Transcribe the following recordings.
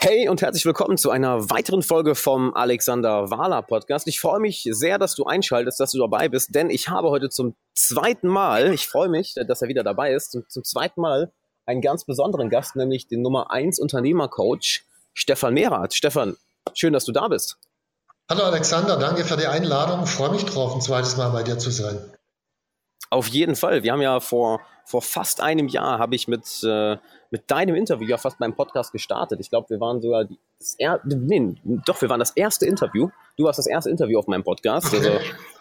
Hey und herzlich willkommen zu einer weiteren Folge vom Alexander Wahler Podcast. Ich freue mich sehr, dass du einschaltest, dass du dabei bist, denn ich habe heute zum zweiten Mal, ich freue mich, dass er wieder dabei ist, zum, zum zweiten Mal einen ganz besonderen Gast, nämlich den Nummer 1 Unternehmercoach Stefan Mehrath. Stefan, schön, dass du da bist. Hallo Alexander, danke für die Einladung. Ich freue mich drauf, ein zweites Mal bei dir zu sein. Auf jeden Fall. Wir haben ja vor, vor fast einem Jahr habe ich mit, äh, mit deinem Interview ja fast beim Podcast gestartet. Ich glaube, wir waren sogar die, das er, nee, doch, wir waren das erste Interview. Du warst das erste Interview auf meinem Podcast. Also,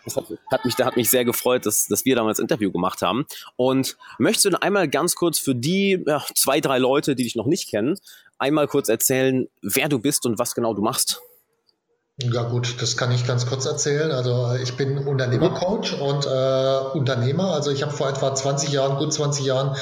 das hat, hat mich, da hat mich sehr gefreut, dass, dass wir damals Interview gemacht haben. Und möchtest du einmal ganz kurz für die ja, zwei, drei Leute, die dich noch nicht kennen, einmal kurz erzählen, wer du bist und was genau du machst? Ja gut, das kann ich ganz kurz erzählen. Also ich bin Unternehmercoach und äh, Unternehmer. Also ich habe vor etwa 20 Jahren, gut 20 Jahren,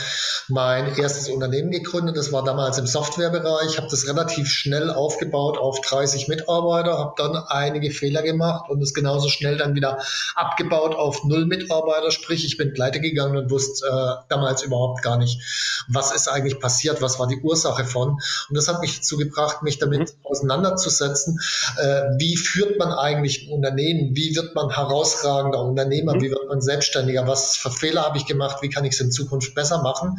mein erstes Unternehmen gegründet. Das war damals im Softwarebereich. Habe das relativ schnell aufgebaut auf 30 Mitarbeiter, habe dann einige Fehler gemacht und es genauso schnell dann wieder abgebaut auf null Mitarbeiter. Sprich, ich bin pleite gegangen und wusste äh, damals überhaupt gar nicht, was ist eigentlich passiert, was war die Ursache von. Und das hat mich dazu gebracht, mich damit mhm. auseinanderzusetzen. Äh, wie führt man eigentlich ein Unternehmen? Wie wird man herausragender Unternehmer? Mhm. Wie wird man selbstständiger? Was für Fehler habe ich gemacht? Wie kann ich es in Zukunft besser machen?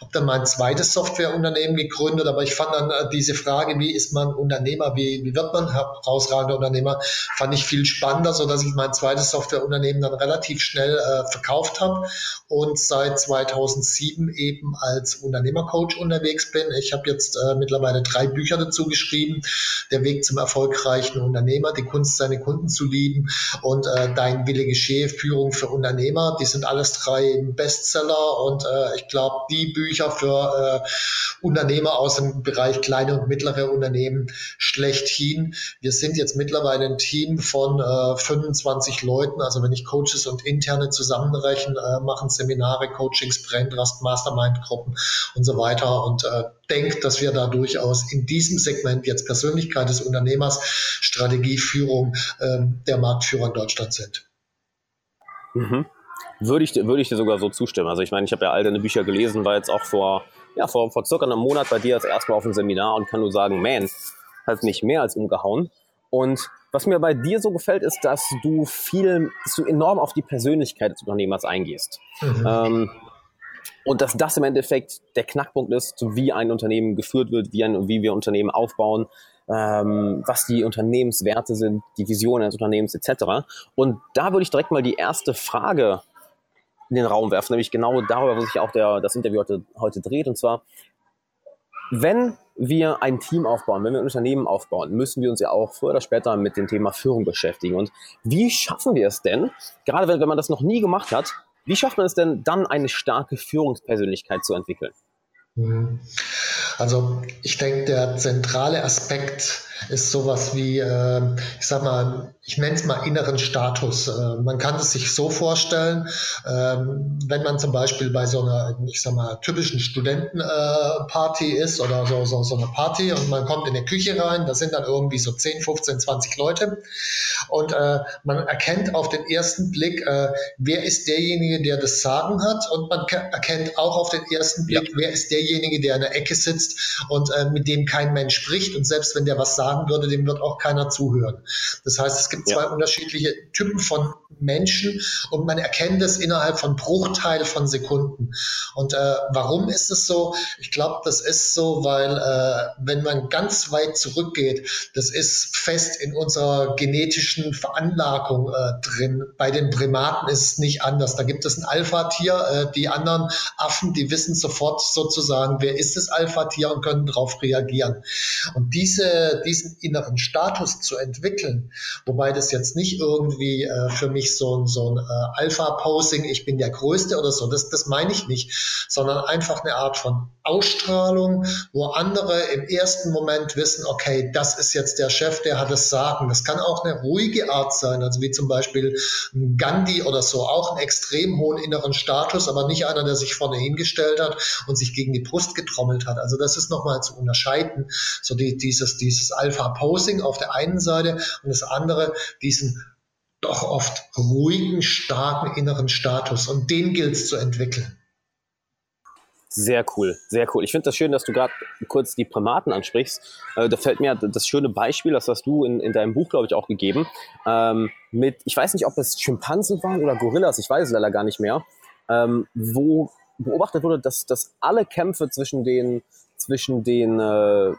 Habe dann mein zweites Softwareunternehmen gegründet, aber ich fand dann äh, diese Frage, wie ist man Unternehmer? Wie, wie wird man herausragender Unternehmer? Fand ich viel spannender, so dass ich mein zweites Softwareunternehmen dann relativ schnell äh, verkauft habe und seit 2007 eben als Unternehmercoach unterwegs bin. Ich habe jetzt äh, mittlerweile drei Bücher dazu geschrieben. Der Weg zum erfolgreichen Unternehmer Unternehmer, die Kunst, seine Kunden zu lieben und äh, Dein Wille geschehe, Führung für Unternehmer. Die sind alles drei Bestseller und äh, ich glaube, die Bücher für äh, Unternehmer aus dem Bereich kleine und mittlere Unternehmen schlechthin. Wir sind jetzt mittlerweile ein Team von äh, 25 Leuten, also wenn ich Coaches und Interne zusammenrechne, äh, machen Seminare, Coachings, Braintrust, Mastermind-Gruppen und so weiter und äh, denkt, dass wir da durchaus in diesem Segment jetzt Persönlichkeit des Unternehmers, Strategieführung ähm, der Marktführer in Deutschland sind. Mhm. Würde ich, würde ich dir sogar so zustimmen. Also ich meine, ich habe ja all deine Bücher gelesen, war jetzt auch vor, ja, vor, vor circa einem Monat bei dir als erstmal auf dem Seminar und kann nur sagen, man, hat mich mehr als umgehauen. Und was mir bei dir so gefällt, ist, dass du viel, dass du enorm auf die Persönlichkeit des Unternehmers eingehst. Mhm. Ähm, und dass das im Endeffekt der Knackpunkt ist, wie ein Unternehmen geführt wird, wie, ein, wie wir Unternehmen aufbauen, ähm, was die Unternehmenswerte sind, die Vision eines Unternehmens etc. Und da würde ich direkt mal die erste Frage in den Raum werfen, nämlich genau darüber, wo sich auch der, das Interview heute, heute dreht. Und zwar, wenn wir ein Team aufbauen, wenn wir ein Unternehmen aufbauen, müssen wir uns ja auch früher oder später mit dem Thema Führung beschäftigen. Und wie schaffen wir es denn, gerade wenn, wenn man das noch nie gemacht hat, wie schafft man es denn dann, eine starke Führungspersönlichkeit zu entwickeln? Mhm. Also ich denke, der zentrale Aspekt ist sowas wie, äh, ich sag mal, ich nenne es mal inneren Status. Äh, man kann es sich so vorstellen, ähm, wenn man zum Beispiel bei so einer, ich sag mal, typischen Studentenparty äh, ist oder so, so, so eine Party und man kommt in eine Küche rein, da sind dann irgendwie so 10, 15, 20 Leute und äh, man erkennt auf den ersten Blick, äh, wer ist derjenige, der das Sagen hat und man erkennt auch auf den ersten Blick, ja. wer ist derjenige, der in der Ecke sitzt und äh, mit dem kein Mensch spricht und selbst wenn der was sagen würde, dem wird auch keiner zuhören. Das heißt, es gibt zwei ja. unterschiedliche Typen von Menschen und man erkennt es innerhalb von Bruchteil von Sekunden. Und äh, warum ist es so? Ich glaube, das ist so, weil äh, wenn man ganz weit zurückgeht, das ist fest in unserer genetischen Veranlagung äh, drin. Bei den Primaten ist es nicht anders. Da gibt es ein Alpha-Tier. Äh, die anderen Affen, die wissen sofort sozusagen, wer ist das Alpha-Tier und können darauf reagieren. Und diese, diesen inneren Status zu entwickeln, wobei das jetzt nicht irgendwie äh, für mich so ein, so ein äh, Alpha-Posing, ich bin der Größte oder so, das, das meine ich nicht, sondern einfach eine Art von Ausstrahlung, wo andere im ersten Moment wissen, okay, das ist jetzt der Chef, der hat es sagen. Das kann auch eine ruhige Art sein, also wie zum Beispiel Gandhi oder so, auch einen extrem hohen inneren Status, aber nicht einer, der sich vorne hingestellt hat und sich gegen die Brust getrommelt hat. Also das ist nochmal zu unterscheiden, so die, dieses, dieses Alpha-Posing auf der einen Seite und das andere, diesen doch oft ruhigen, starken inneren Status und den gilt es zu entwickeln. Sehr cool, sehr cool. Ich finde das schön, dass du gerade kurz die Primaten ansprichst. Äh, da fällt mir das schöne Beispiel, das hast du in, in deinem Buch, glaube ich, auch gegeben, ähm, mit, ich weiß nicht, ob es Schimpansen waren oder Gorillas, ich weiß es leider gar nicht mehr, ähm, wo beobachtet wurde, dass, dass alle Kämpfe zwischen den, zwischen den äh,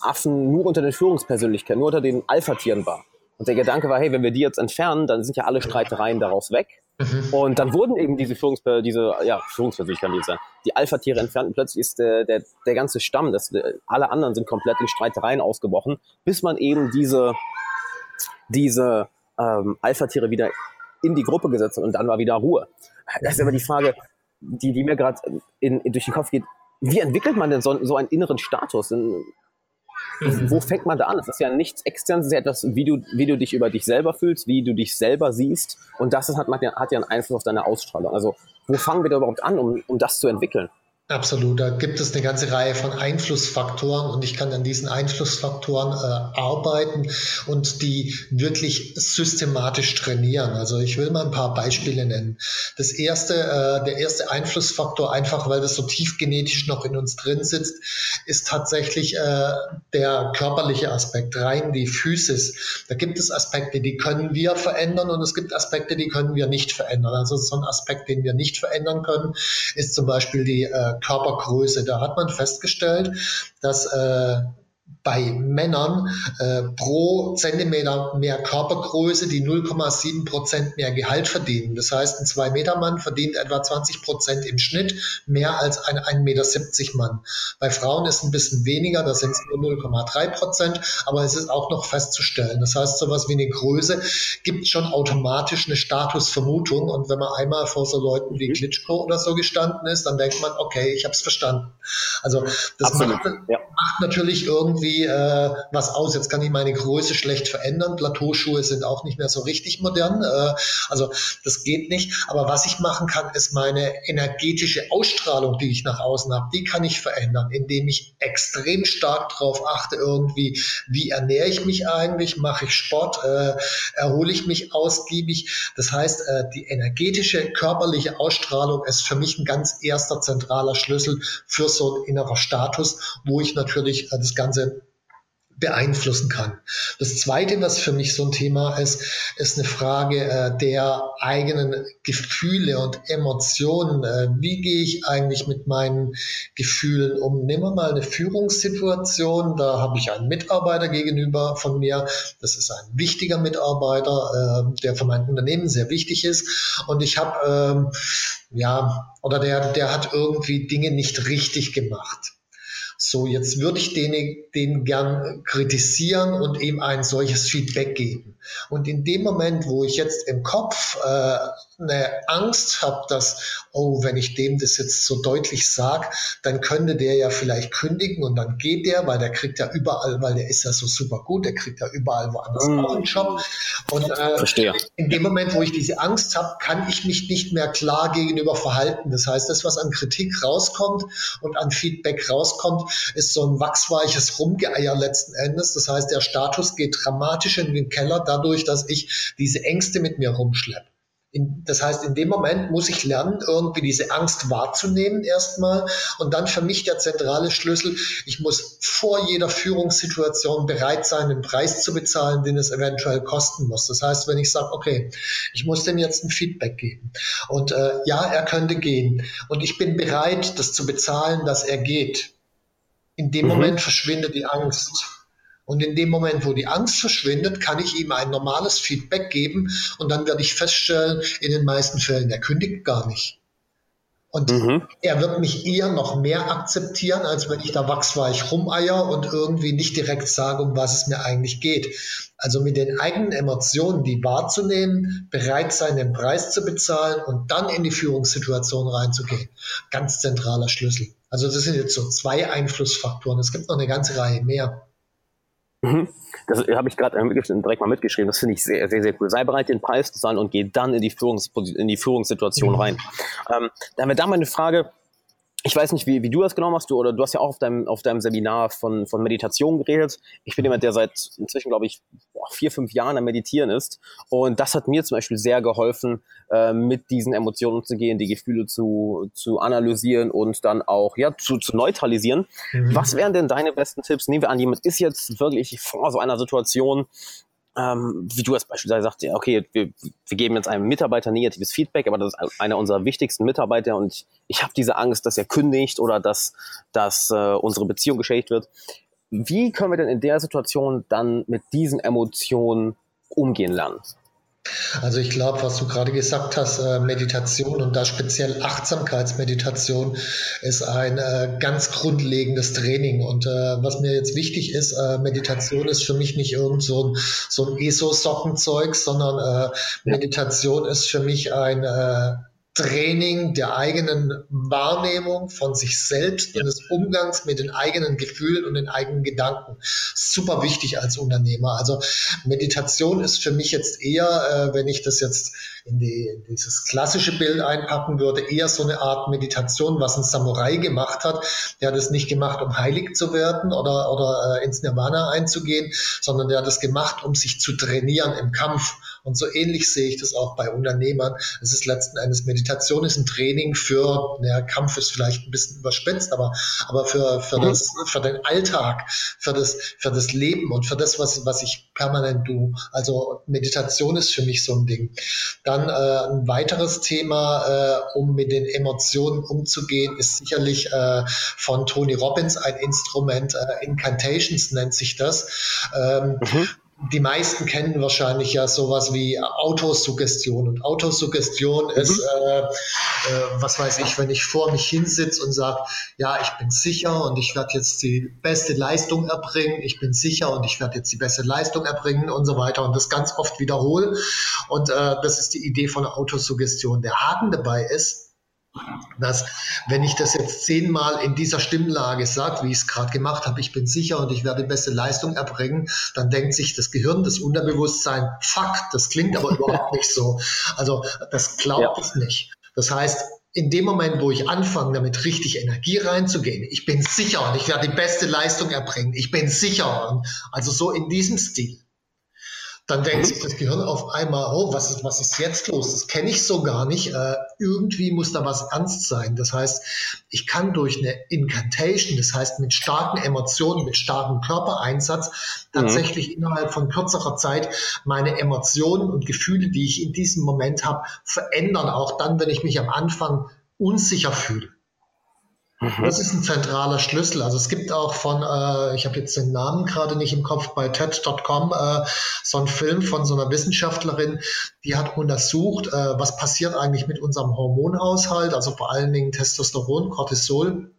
Affen nur unter den Führungspersönlichkeiten, nur unter den Alpha-Tieren war. Und der Gedanke war, hey, wenn wir die jetzt entfernen, dann sind ja alle Streitereien daraus weg. Mhm. Und dann wurden eben diese Führungsper diese, ja, Führungspersönlichkeiten, die, die Alpha-Tiere entfernt und plötzlich ist der, der, der ganze Stamm, das, alle anderen sind komplett in Streitereien ausgebrochen, bis man eben diese, diese ähm, Alpha-Tiere wieder in die Gruppe gesetzt hat und dann war wieder Ruhe. Das ist aber die Frage, die, die mir gerade durch den Kopf geht. Wie entwickelt man denn so, so einen inneren Status? In. Wo fängt man da an? Es ist ja nichts externes, es ist ja etwas, wie du, wie du dich über dich selber fühlst, wie du dich selber siehst. Und das ist, hat, hat ja einen Einfluss auf deine Ausstrahlung. Also, wo fangen wir da überhaupt an, um, um das zu entwickeln? Absolut, da gibt es eine ganze Reihe von Einflussfaktoren und ich kann an diesen Einflussfaktoren äh, arbeiten und die wirklich systematisch trainieren. Also ich will mal ein paar Beispiele nennen. Das erste, äh, der erste Einflussfaktor, einfach weil das so tief genetisch noch in uns drin sitzt, ist tatsächlich äh, der körperliche Aspekt, rein die Physis. Da gibt es Aspekte, die können wir verändern und es gibt Aspekte, die können wir nicht verändern. Also so ein Aspekt, den wir nicht verändern können, ist zum Beispiel die äh, Körpergröße. Da hat man festgestellt, dass äh, bei Männern äh, pro Zentimeter mehr Körpergröße die 0,7 Prozent mehr Gehalt verdienen. Das heißt, ein 2-Meter-Mann verdient etwa 20 Prozent im Schnitt mehr als ein 1,70 Meter Mann. Bei Frauen ist es ein bisschen weniger, da sind es nur 0,3 Prozent, aber es ist auch noch festzustellen. Das heißt, sowas wie eine Größe gibt schon automatisch eine Statusvermutung und wenn man einmal vor so Leuten wie mhm. Klitschko oder so gestanden ist, dann denkt man, okay, ich habe es verstanden. Also das macht, ja. macht natürlich irgendwie irgendwie äh, was aus. Jetzt kann ich meine Größe schlecht verändern. Plateauschuhe sind auch nicht mehr so richtig modern. Äh, also das geht nicht. Aber was ich machen kann, ist meine energetische Ausstrahlung, die ich nach außen habe, die kann ich verändern, indem ich extrem stark darauf achte, irgendwie, wie ernähre ich mich eigentlich, mache ich Sport, äh, erhole ich mich ausgiebig. Das heißt, äh, die energetische, körperliche Ausstrahlung ist für mich ein ganz erster zentraler Schlüssel für so ein innerer Status, wo ich natürlich äh, das Ganze beeinflussen kann. Das Zweite, was für mich so ein Thema ist, ist eine Frage äh, der eigenen Gefühle und Emotionen. Äh, wie gehe ich eigentlich mit meinen Gefühlen um? Nehmen wir mal eine Führungssituation, da habe ich einen Mitarbeiter gegenüber von mir. Das ist ein wichtiger Mitarbeiter, äh, der für mein Unternehmen sehr wichtig ist. Und ich habe, ähm, ja, oder der, der hat irgendwie Dinge nicht richtig gemacht. So, jetzt würde ich den, den gern kritisieren und ihm ein solches Feedback geben. Und in dem Moment, wo ich jetzt im Kopf äh, eine Angst habe, dass, oh, wenn ich dem das jetzt so deutlich sage, dann könnte der ja vielleicht kündigen und dann geht der, weil der kriegt ja überall, weil der ist ja so super gut, der kriegt ja überall woanders mm. auch einen Job. Und äh, Verstehe. in dem Moment, wo ich diese Angst habe, kann ich mich nicht mehr klar gegenüber verhalten. Das heißt, das, was an Kritik rauskommt und an Feedback rauskommt, ist so ein wachsweiches Rumgeeier letzten Endes. Das heißt, der Status geht dramatisch in den Keller dadurch, dass ich diese Ängste mit mir rumschleppe. In, das heißt, in dem Moment muss ich lernen, irgendwie diese Angst wahrzunehmen erstmal. Und dann für mich der zentrale Schlüssel, ich muss vor jeder Führungssituation bereit sein, den Preis zu bezahlen, den es eventuell kosten muss. Das heißt, wenn ich sage, okay, ich muss dem jetzt ein Feedback geben. Und äh, ja, er könnte gehen. Und ich bin bereit, das zu bezahlen, dass er geht. In dem mhm. Moment verschwindet die Angst. Und in dem Moment, wo die Angst verschwindet, kann ich ihm ein normales Feedback geben und dann werde ich feststellen, in den meisten Fällen, er kündigt gar nicht. Und mhm. er wird mich eher noch mehr akzeptieren, als wenn ich da wachsweich rumeier und irgendwie nicht direkt sage, um was es mir eigentlich geht. Also mit den eigenen Emotionen, die wahrzunehmen, bereit sein, den Preis zu bezahlen und dann in die Führungssituation reinzugehen. Ganz zentraler Schlüssel. Also das sind jetzt so zwei Einflussfaktoren. Es gibt noch eine ganze Reihe mehr. Mhm. Das habe ich gerade direkt mal mitgeschrieben. Das finde ich sehr, sehr, sehr cool. Sei bereit, den Preis zu zahlen und geh dann in die, Führungs in die Führungssituation mhm. rein. Ähm, da haben wir da mal eine Frage. Ich weiß nicht, wie, wie du das genau machst, du, oder du hast ja auch auf deinem, auf deinem Seminar von, von Meditation geredet. Ich bin jemand, der seit inzwischen, glaube ich, vier, fünf Jahren am Meditieren ist. Und das hat mir zum Beispiel sehr geholfen, äh, mit diesen Emotionen umzugehen, die Gefühle zu, zu analysieren und dann auch ja, zu, zu neutralisieren. Mhm. Was wären denn deine besten Tipps? Nehmen wir an, jemand ist jetzt wirklich vor so einer Situation, ähm, wie du es beispielsweise sagst, okay, wir, wir geben jetzt einem Mitarbeiter negatives Feedback, aber das ist einer unserer wichtigsten Mitarbeiter und ich, ich habe diese Angst, dass er kündigt oder dass, dass äh, unsere Beziehung geschädigt wird. Wie können wir denn in der Situation dann mit diesen Emotionen umgehen lernen? Also ich glaube, was du gerade gesagt hast, äh, Meditation und da speziell Achtsamkeitsmeditation ist ein äh, ganz grundlegendes Training. Und äh, was mir jetzt wichtig ist, Meditation ist für mich nicht irgend so ein, so ein ESO-Sockenzeug, sondern Meditation ist für mich ein Training der eigenen Wahrnehmung von sich selbst und des Umgangs mit den eigenen Gefühlen und den eigenen Gedanken. Super wichtig als Unternehmer. Also Meditation ist für mich jetzt eher, äh, wenn ich das jetzt in, die, in dieses klassische Bild einpacken würde, eher so eine Art Meditation, was ein Samurai gemacht hat. Der hat es nicht gemacht, um heilig zu werden oder, oder äh, ins Nirvana einzugehen, sondern der hat es gemacht, um sich zu trainieren im Kampf. Und so ähnlich sehe ich das auch bei Unternehmern. Es ist letzten Endes Meditation ist ein Training für, naja, Kampf ist vielleicht ein bisschen überspitzt, aber, aber für, für, mhm. das, für den Alltag, für das, für das Leben und für das, was, was ich permanent tue. Also Meditation ist für mich so ein Ding. Dann äh, ein weiteres Thema, äh, um mit den Emotionen umzugehen, ist sicherlich äh, von Tony Robbins ein Instrument, äh, Incantations nennt sich das. Ähm, mhm die meisten kennen wahrscheinlich ja sowas wie Autosuggestion. Und Autosuggestion mhm. ist, äh, äh, was weiß ich, wenn ich vor mich hinsitze und sage, ja, ich bin sicher und ich werde jetzt die beste Leistung erbringen, ich bin sicher und ich werde jetzt die beste Leistung erbringen und so weiter und das ganz oft wiederhole. Und äh, das ist die Idee von Autosuggestion. Der Haken dabei ist, dass wenn ich das jetzt zehnmal in dieser Stimmlage sage, wie ich es gerade gemacht habe, ich bin sicher und ich werde die beste Leistung erbringen, dann denkt sich das Gehirn, das Unterbewusstsein, fuck, das klingt aber überhaupt nicht so. Also das glaubt ja. es nicht. Das heißt, in dem Moment, wo ich anfange, damit richtig Energie reinzugehen, ich bin sicher und ich werde die beste Leistung erbringen, ich bin sicher, und also so in diesem Stil, dann denkt sich das Gehirn auf einmal, oh, was ist, was ist jetzt los? Das kenne ich so gar nicht. Äh, irgendwie muss da was ernst sein. Das heißt, ich kann durch eine Incantation, das heißt mit starken Emotionen, mit starkem Körpereinsatz, tatsächlich mhm. innerhalb von kürzerer Zeit meine Emotionen und Gefühle, die ich in diesem Moment habe, verändern. Auch dann, wenn ich mich am Anfang unsicher fühle. Mhm. Das ist ein zentraler Schlüssel. Also es gibt auch von, äh, ich habe jetzt den Namen gerade nicht im Kopf, bei TED.com äh, so einen Film von so einer Wissenschaftlerin, die hat untersucht, äh, was passiert eigentlich mit unserem Hormonhaushalt, also vor allen Dingen Testosteron, Cortisol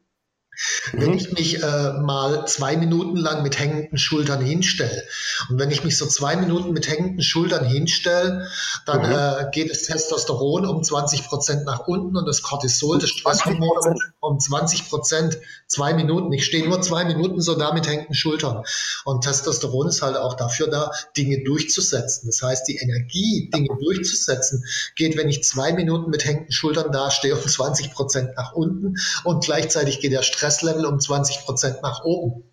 wenn mhm. ich mich äh, mal zwei Minuten lang mit hängenden Schultern hinstelle und wenn ich mich so zwei Minuten mit hängenden Schultern hinstelle, dann mhm. äh, geht das Testosteron um 20 Prozent nach unten und das Cortisol, das Stresshormon um 20 Prozent. Zwei Minuten. Ich stehe nur zwei Minuten so da mit hängenden Schultern. Und Testosteron ist halt auch dafür da, Dinge durchzusetzen. Das heißt, die Energie, Dinge durchzusetzen, geht, wenn ich zwei Minuten mit hängenden Schultern da stehe, um 20 Prozent nach unten und gleichzeitig geht der Stress Stresslevel um 20 Prozent nach oben.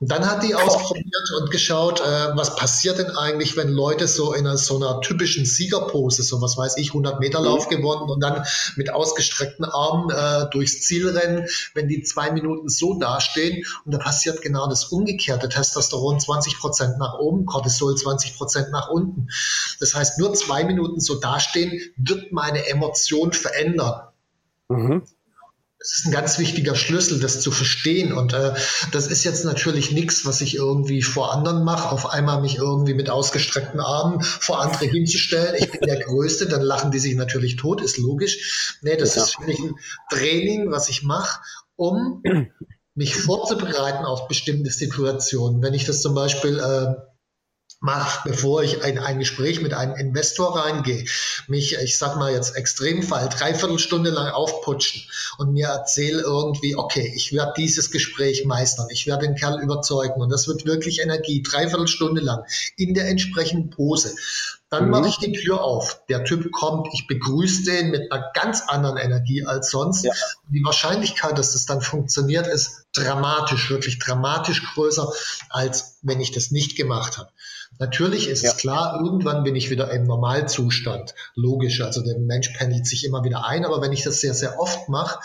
Und dann hat die ausprobiert und geschaut, äh, was passiert denn eigentlich, wenn Leute so in einer, so einer typischen Siegerpose, so was weiß ich, 100 Meter Lauf mhm. gewonnen und dann mit ausgestreckten Armen äh, durchs Ziel rennen, wenn die zwei Minuten so dastehen und da passiert genau das Umgekehrte, Testosteron 20 Prozent nach oben, Cortisol 20 Prozent nach unten. Das heißt, nur zwei Minuten so dastehen, wird meine Emotion verändern. Mhm. Es ist ein ganz wichtiger Schlüssel, das zu verstehen. Und äh, das ist jetzt natürlich nichts, was ich irgendwie vor anderen mache, auf einmal mich irgendwie mit ausgestreckten Armen vor andere hinzustellen. Ich bin der Größte, dann lachen die sich natürlich tot, ist logisch. Nee, das ja. ist für mich ein Training, was ich mache, um mich vorzubereiten auf bestimmte Situationen. Wenn ich das zum Beispiel äh, mache, bevor ich in ein Gespräch mit einem Investor reingehe, mich, ich sag mal jetzt Extremfall, dreiviertel Stunde lang aufputschen und mir erzähle irgendwie, okay, ich werde dieses Gespräch meistern, ich werde den Kerl überzeugen und das wird wirklich Energie, dreiviertel Stunde lang in der entsprechenden Pose Dann mhm. mache ich die Tür auf. Der Typ kommt, ich begrüße den mit einer ganz anderen Energie als sonst. Ja. Die Wahrscheinlichkeit, dass das dann funktioniert, ist dramatisch, wirklich dramatisch größer, als wenn ich das nicht gemacht habe. Natürlich ist ja. es klar, irgendwann bin ich wieder im Normalzustand. Logisch, also der Mensch pendelt sich immer wieder ein, aber wenn ich das sehr, sehr oft mache,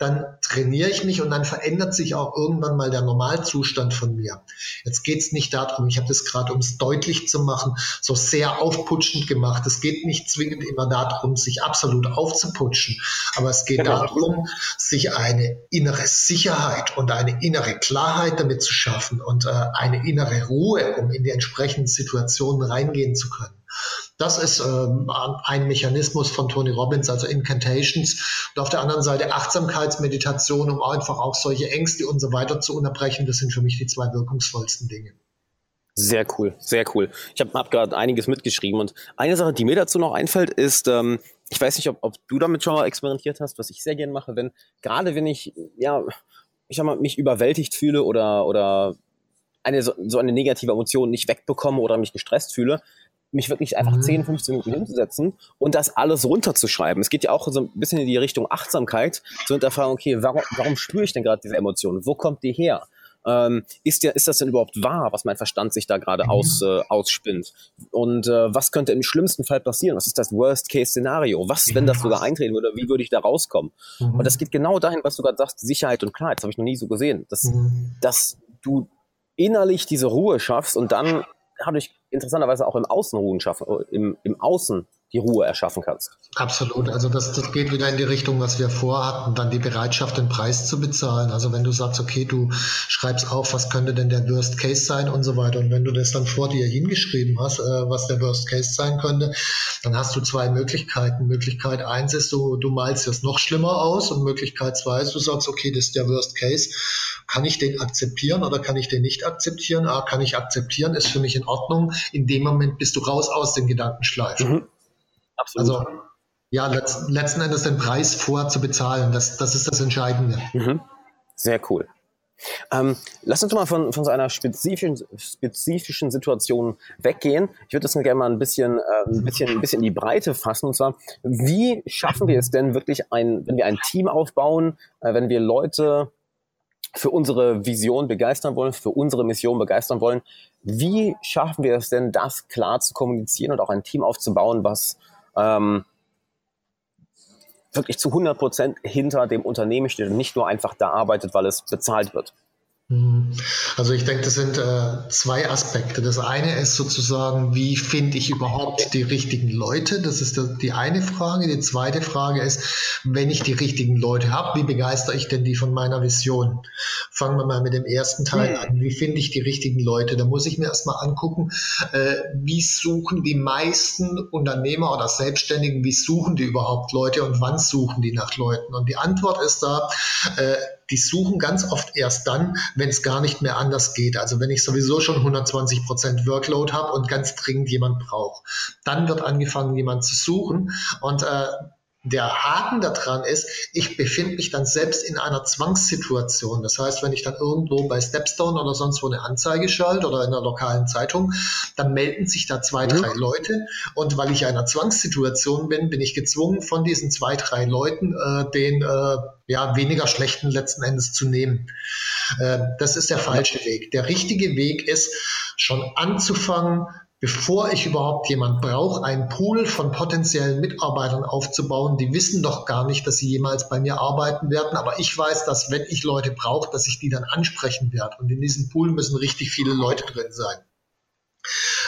dann trainiere ich mich und dann verändert sich auch irgendwann mal der Normalzustand von mir. Jetzt geht es nicht darum, ich habe das gerade, um es deutlich zu machen, so sehr aufputschend gemacht. Es geht nicht zwingend immer darum, sich absolut aufzuputschen, aber es geht genau. darum, sich eine innere Sicherheit und eine innere Klarheit damit zu schaffen und äh, eine innere Ruhe, um in die entsprechenden Situationen reingehen zu können. Das ist ähm, ein Mechanismus von Tony Robbins, also Incantations. Und auf der anderen Seite Achtsamkeitsmeditation, um einfach auch solche Ängste und so weiter zu unterbrechen. Das sind für mich die zwei wirkungsvollsten Dinge. Sehr cool, sehr cool. Ich habe hab gerade einiges mitgeschrieben und eine Sache, die mir dazu noch einfällt, ist, ähm, ich weiß nicht, ob, ob du damit schon mal experimentiert hast, was ich sehr gerne mache, wenn, gerade wenn ich, ja, ich sag mal, mich überwältigt fühle oder, oder eine, so, so eine negative Emotion nicht wegbekomme oder mich gestresst fühle, mich wirklich einfach mhm. 10, 15 Minuten hinzusetzen und das alles runterzuschreiben. Es geht ja auch so ein bisschen in die Richtung Achtsamkeit, zu hinterfragen, okay, warum, warum spüre ich denn gerade diese Emotion? Wo kommt die her? Ähm, ist, der, ist das denn überhaupt wahr, was mein Verstand sich da gerade mhm. aus, äh, ausspinnt? Und äh, was könnte im schlimmsten Fall passieren? Was ist das Worst-Case-Szenario? Was, wenn das sogar eintreten würde? Wie würde ich da rauskommen? Mhm. Und das geht genau dahin, was du gerade sagst, Sicherheit und Klarheit. Das habe ich noch nie so gesehen. Dass, mhm. dass du innerlich diese Ruhe schaffst und dann dadurch interessanterweise auch im Außenruhen schaffen, äh, im, im Außen die Ruhe erschaffen kannst. Absolut. Also das, das geht wieder in die Richtung, was wir vorhatten, dann die Bereitschaft, den Preis zu bezahlen. Also wenn du sagst, okay, du schreibst auf, was könnte denn der Worst Case sein und so weiter. Und wenn du das dann vor dir hingeschrieben hast, äh, was der Worst Case sein könnte, dann hast du zwei Möglichkeiten. Möglichkeit eins ist, du, du malst es noch schlimmer aus und Möglichkeit zwei ist, du sagst, okay, das ist der Worst Case. Kann ich den akzeptieren oder kann ich den nicht akzeptieren? Ah, kann ich akzeptieren, ist für mich in Ordnung. In dem Moment bist du raus aus den Gedankenschleifen. Mhm. Absolut. Also ja, letzt, letzten Endes den Preis vor zu bezahlen, das, das ist das Entscheidende. Mhm. Sehr cool. Ähm, lass uns mal von, von so einer spezifischen, spezifischen Situation weggehen. Ich würde das gerne mal ein bisschen, äh, ein bisschen, ein bisschen in die Breite fassen. Und zwar, wie schaffen wir es denn wirklich, ein, wenn wir ein Team aufbauen, äh, wenn wir Leute für unsere Vision begeistern wollen, für unsere Mission begeistern wollen, wie schaffen wir es denn, das klar zu kommunizieren und auch ein Team aufzubauen, was ähm, wirklich zu 100 Prozent hinter dem Unternehmen steht und nicht nur einfach da arbeitet, weil es bezahlt wird. Mhm. Also ich denke, das sind äh, zwei Aspekte. Das eine ist sozusagen, wie finde ich überhaupt die richtigen Leute? Das ist die eine Frage. Die zweite Frage ist, wenn ich die richtigen Leute habe, wie begeistere ich denn die von meiner Vision? Fangen wir mal mit dem ersten Teil an. Wie finde ich die richtigen Leute? Da muss ich mir erstmal angucken, äh, wie suchen die meisten Unternehmer oder Selbstständigen, wie suchen die überhaupt Leute und wann suchen die nach Leuten? Und die Antwort ist da, äh, die suchen ganz oft erst dann, wenn es gar nicht mehr anders geht. Also wenn ich sowieso schon 120 Prozent Workload habe und ganz dringend jemand brauche. Dann wird angefangen, jemand zu suchen und äh, der Haken daran ist, ich befinde mich dann selbst in einer Zwangssituation. Das heißt, wenn ich dann irgendwo bei Stepstone oder sonst wo eine Anzeige schalte oder in einer lokalen Zeitung, dann melden sich da zwei, mhm. drei Leute. Und weil ich in einer Zwangssituation bin, bin ich gezwungen, von diesen zwei, drei Leuten äh, den äh, ja, weniger schlechten letzten Endes zu nehmen. Äh, das ist der falsche Weg. Der richtige Weg ist, schon anzufangen, bevor ich überhaupt jemand brauche, einen Pool von potenziellen Mitarbeitern aufzubauen. Die wissen doch gar nicht, dass sie jemals bei mir arbeiten werden, aber ich weiß, dass wenn ich Leute brauche, dass ich die dann ansprechen werde. Und in diesem Pool müssen richtig viele Leute drin sein.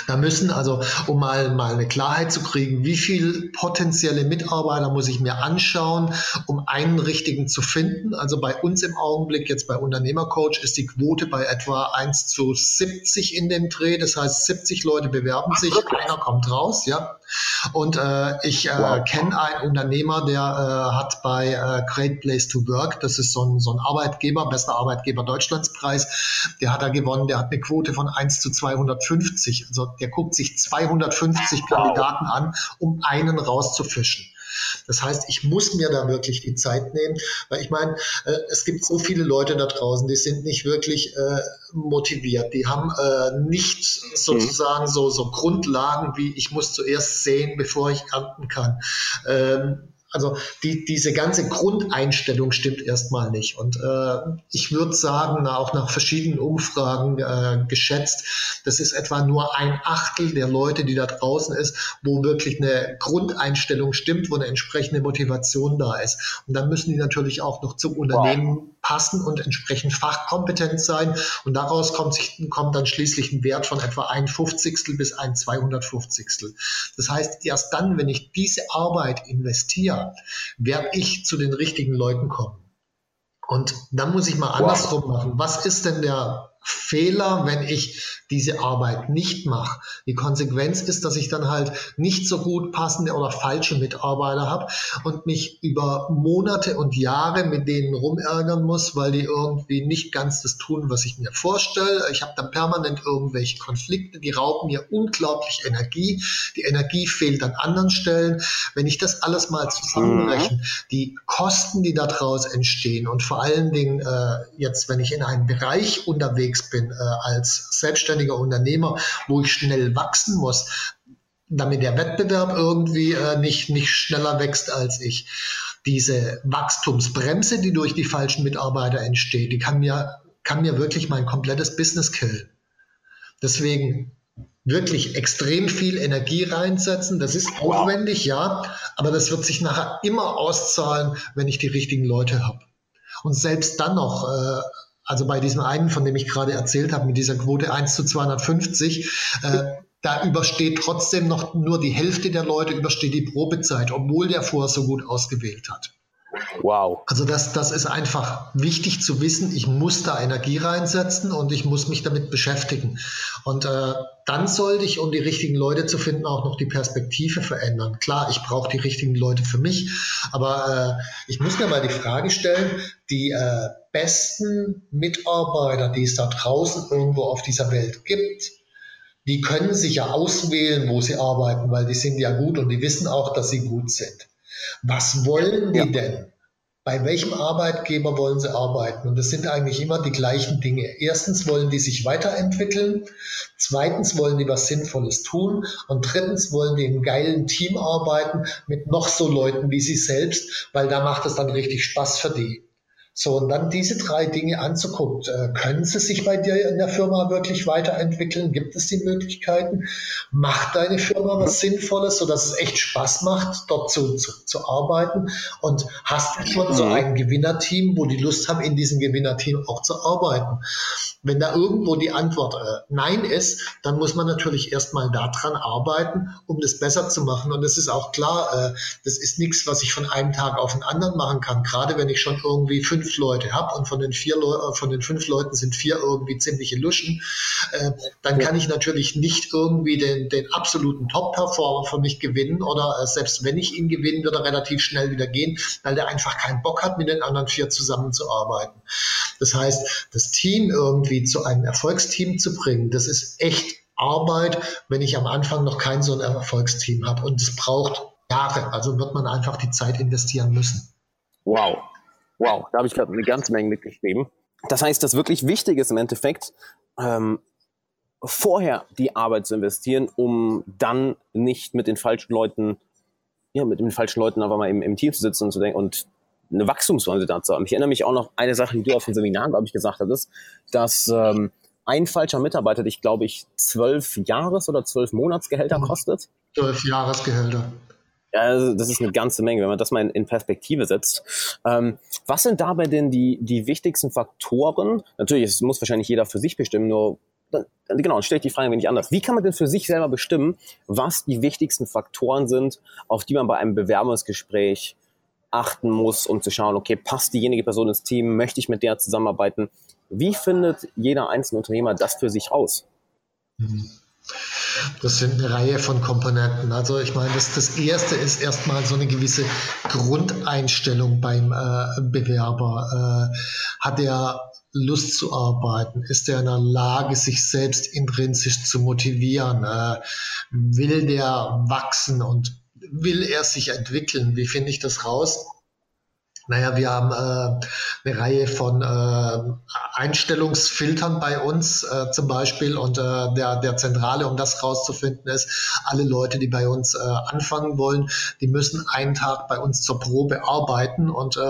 Da müssen also, um mal, mal eine Klarheit zu kriegen, wie viel potenzielle Mitarbeiter muss ich mir anschauen, um einen richtigen zu finden. Also bei uns im Augenblick, jetzt bei Unternehmercoach, ist die Quote bei etwa 1 zu 70 in dem Dreh. Das heißt, 70 Leute bewerben sich, einer kommt raus, ja. Und äh, ich äh, wow. kenne einen Unternehmer, der äh, hat bei äh, Great Place to Work, das ist so ein, so ein Arbeitgeber, bester Arbeitgeber Deutschlands Preis, der hat da gewonnen, der hat eine Quote von 1 zu 250. Also der guckt sich 250 Kandidaten an, um einen rauszufischen. Das heißt, ich muss mir da wirklich die Zeit nehmen, weil ich meine, äh, es gibt so viele Leute da draußen, die sind nicht wirklich äh, motiviert, die haben äh, nicht sozusagen so, so Grundlagen wie ich muss zuerst sehen, bevor ich ernten kann. Ähm, also die, diese ganze Grundeinstellung stimmt erstmal nicht. Und äh, ich würde sagen, auch nach verschiedenen Umfragen äh, geschätzt, das ist etwa nur ein Achtel der Leute, die da draußen ist, wo wirklich eine Grundeinstellung stimmt, wo eine entsprechende Motivation da ist. Und dann müssen die natürlich auch noch zum Unternehmen wow. Passen und entsprechend fachkompetent sein. Und daraus kommt, sich, kommt dann schließlich ein Wert von etwa ein Fünfzigstel bis ein 250. Das heißt, erst dann, wenn ich diese Arbeit investiere, werde ich zu den richtigen Leuten kommen. Und dann muss ich mal andersrum machen. Was ist denn der Fehler, wenn ich diese Arbeit nicht mache. Die Konsequenz ist, dass ich dann halt nicht so gut passende oder falsche Mitarbeiter habe und mich über Monate und Jahre mit denen rumärgern muss, weil die irgendwie nicht ganz das tun, was ich mir vorstelle. Ich habe dann permanent irgendwelche Konflikte, die rauben mir unglaublich Energie. Die Energie fehlt an anderen Stellen. Wenn ich das alles mal zusammenrechne, mhm. die Kosten, die daraus entstehen und vor allen Dingen äh, jetzt, wenn ich in einem Bereich unterwegs unterwegs bin äh, als selbstständiger Unternehmer, wo ich schnell wachsen muss, damit der Wettbewerb irgendwie äh, nicht, nicht schneller wächst als ich. Diese Wachstumsbremse, die durch die falschen Mitarbeiter entsteht, die kann mir, kann mir wirklich mein komplettes Business killen. Deswegen wirklich extrem viel Energie reinsetzen. Das ist aufwendig, ja, aber das wird sich nachher immer auszahlen, wenn ich die richtigen Leute habe. Und selbst dann noch äh, also bei diesem einen, von dem ich gerade erzählt habe, mit dieser Quote 1 zu 250, äh, da übersteht trotzdem noch nur die Hälfte der Leute übersteht die Probezeit, obwohl der vorher so gut ausgewählt hat. Wow. Also das, das ist einfach wichtig zu wissen. Ich muss da Energie reinsetzen und ich muss mich damit beschäftigen. Und äh, dann sollte ich, um die richtigen Leute zu finden, auch noch die Perspektive verändern. Klar, ich brauche die richtigen Leute für mich, aber äh, ich muss mir mal die Frage stellen, die äh, besten Mitarbeiter, die es da draußen irgendwo auf dieser Welt gibt, die können sich ja auswählen, wo sie arbeiten, weil die sind ja gut und die wissen auch, dass sie gut sind. Was wollen die ja. denn? Bei welchem Arbeitgeber wollen sie arbeiten? Und das sind eigentlich immer die gleichen Dinge. Erstens wollen die sich weiterentwickeln. Zweitens wollen die was Sinnvolles tun. Und drittens wollen die im geilen Team arbeiten mit noch so Leuten wie sie selbst, weil da macht es dann richtig Spaß für die. So, und dann diese drei Dinge anzugucken. Äh, können sie sich bei dir in der Firma wirklich weiterentwickeln? Gibt es die Möglichkeiten? Macht deine Firma was Sinnvolles, sodass es echt Spaß macht, dort zu, zu, zu arbeiten? Und hast du schon so mhm. ein Gewinnerteam, wo die Lust haben, in diesem Gewinnerteam auch zu arbeiten? Wenn da irgendwo die Antwort äh, Nein ist, dann muss man natürlich erstmal daran arbeiten, um das besser zu machen. Und es ist auch klar, äh, das ist nichts, was ich von einem Tag auf den anderen machen kann. Gerade wenn ich schon irgendwie fünf Leute habe und von den vier Le äh, von den fünf Leuten sind vier irgendwie ziemliche Luschen, äh, dann kann ich natürlich nicht irgendwie den, den absoluten Top-Performer für mich gewinnen oder äh, selbst wenn ich ihn gewinne, wird er relativ schnell wieder gehen, weil der einfach keinen Bock hat, mit den anderen vier zusammenzuarbeiten. Das heißt, das Team irgendwie irgendwie zu einem Erfolgsteam zu bringen, das ist echt Arbeit, wenn ich am Anfang noch kein so ein Erfolgsteam habe. Und es braucht Jahre, also wird man einfach die Zeit investieren müssen. Wow, wow, da habe ich gerade eine ganze Menge mitgeschrieben. Das heißt, das wirklich Wichtige ist im Endeffekt, ähm, vorher die Arbeit zu investieren, um dann nicht mit den falschen Leuten, ja, mit den falschen Leuten einfach mal im, im Team zu sitzen und zu denken und eine Wachstumsphase dazu haben. Ich erinnere mich auch noch eine Sache, die du auf dem Seminar, glaube ich, gesagt hattest, dass ähm, ein falscher Mitarbeiter dich, glaube ich, zwölf Jahres- oder zwölf Monatsgehälter mhm. kostet. Zwölf Jahresgehälter. Ja, also das ist eine ganze Menge, wenn man das mal in, in Perspektive setzt. Ähm, was sind dabei denn die, die wichtigsten Faktoren? Natürlich, es muss wahrscheinlich jeder für sich bestimmen, nur dann, genau, dann stelle ich die Frage ein wenig anders. Wie kann man denn für sich selber bestimmen, was die wichtigsten Faktoren sind, auf die man bei einem Bewerbungsgespräch achten muss, um zu schauen, okay, passt diejenige Person ins Team, möchte ich mit der zusammenarbeiten? Wie findet jeder einzelne Unternehmer das für sich raus? Mhm. Das sind eine Reihe von Komponenten. Also ich meine, das, das erste ist erstmal so eine gewisse Grundeinstellung beim äh, Bewerber. Äh, hat er Lust zu arbeiten? Ist er in der Lage, sich selbst intrinsisch zu motivieren? Äh, will der wachsen und will er sich entwickeln? Wie finde ich das raus? Naja, wir haben äh, eine Reihe von äh, Einstellungsfiltern bei uns äh, zum Beispiel. Und äh, der, der Zentrale, um das rauszufinden, ist, alle Leute, die bei uns äh, anfangen wollen, die müssen einen Tag bei uns zur Probe arbeiten. Und äh,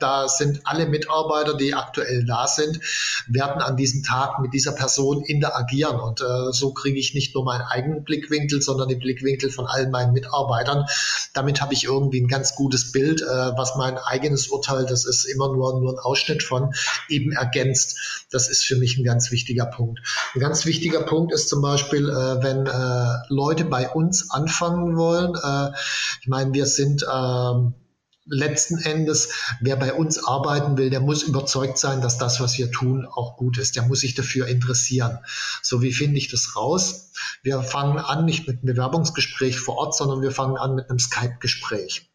da sind alle Mitarbeiter, die aktuell da sind, werden an diesem Tag mit dieser Person interagieren. Und so kriege ich nicht nur meinen eigenen Blickwinkel, sondern den Blickwinkel von allen meinen Mitarbeitern. Damit habe ich irgendwie ein ganz gutes Bild, was mein eigenes Urteil, das ist immer nur, nur ein Ausschnitt von, eben ergänzt. Das ist für mich ein ganz wichtiger Punkt. Ein ganz wichtiger Punkt ist zum Beispiel, äh, wenn äh, Leute bei uns anfangen wollen. Äh, ich meine, wir sind ähm, letzten Endes, wer bei uns arbeiten will, der muss überzeugt sein, dass das, was wir tun, auch gut ist. Der muss sich dafür interessieren. So, wie finde ich das raus? Wir fangen an nicht mit einem Bewerbungsgespräch vor Ort, sondern wir fangen an mit einem Skype-Gespräch.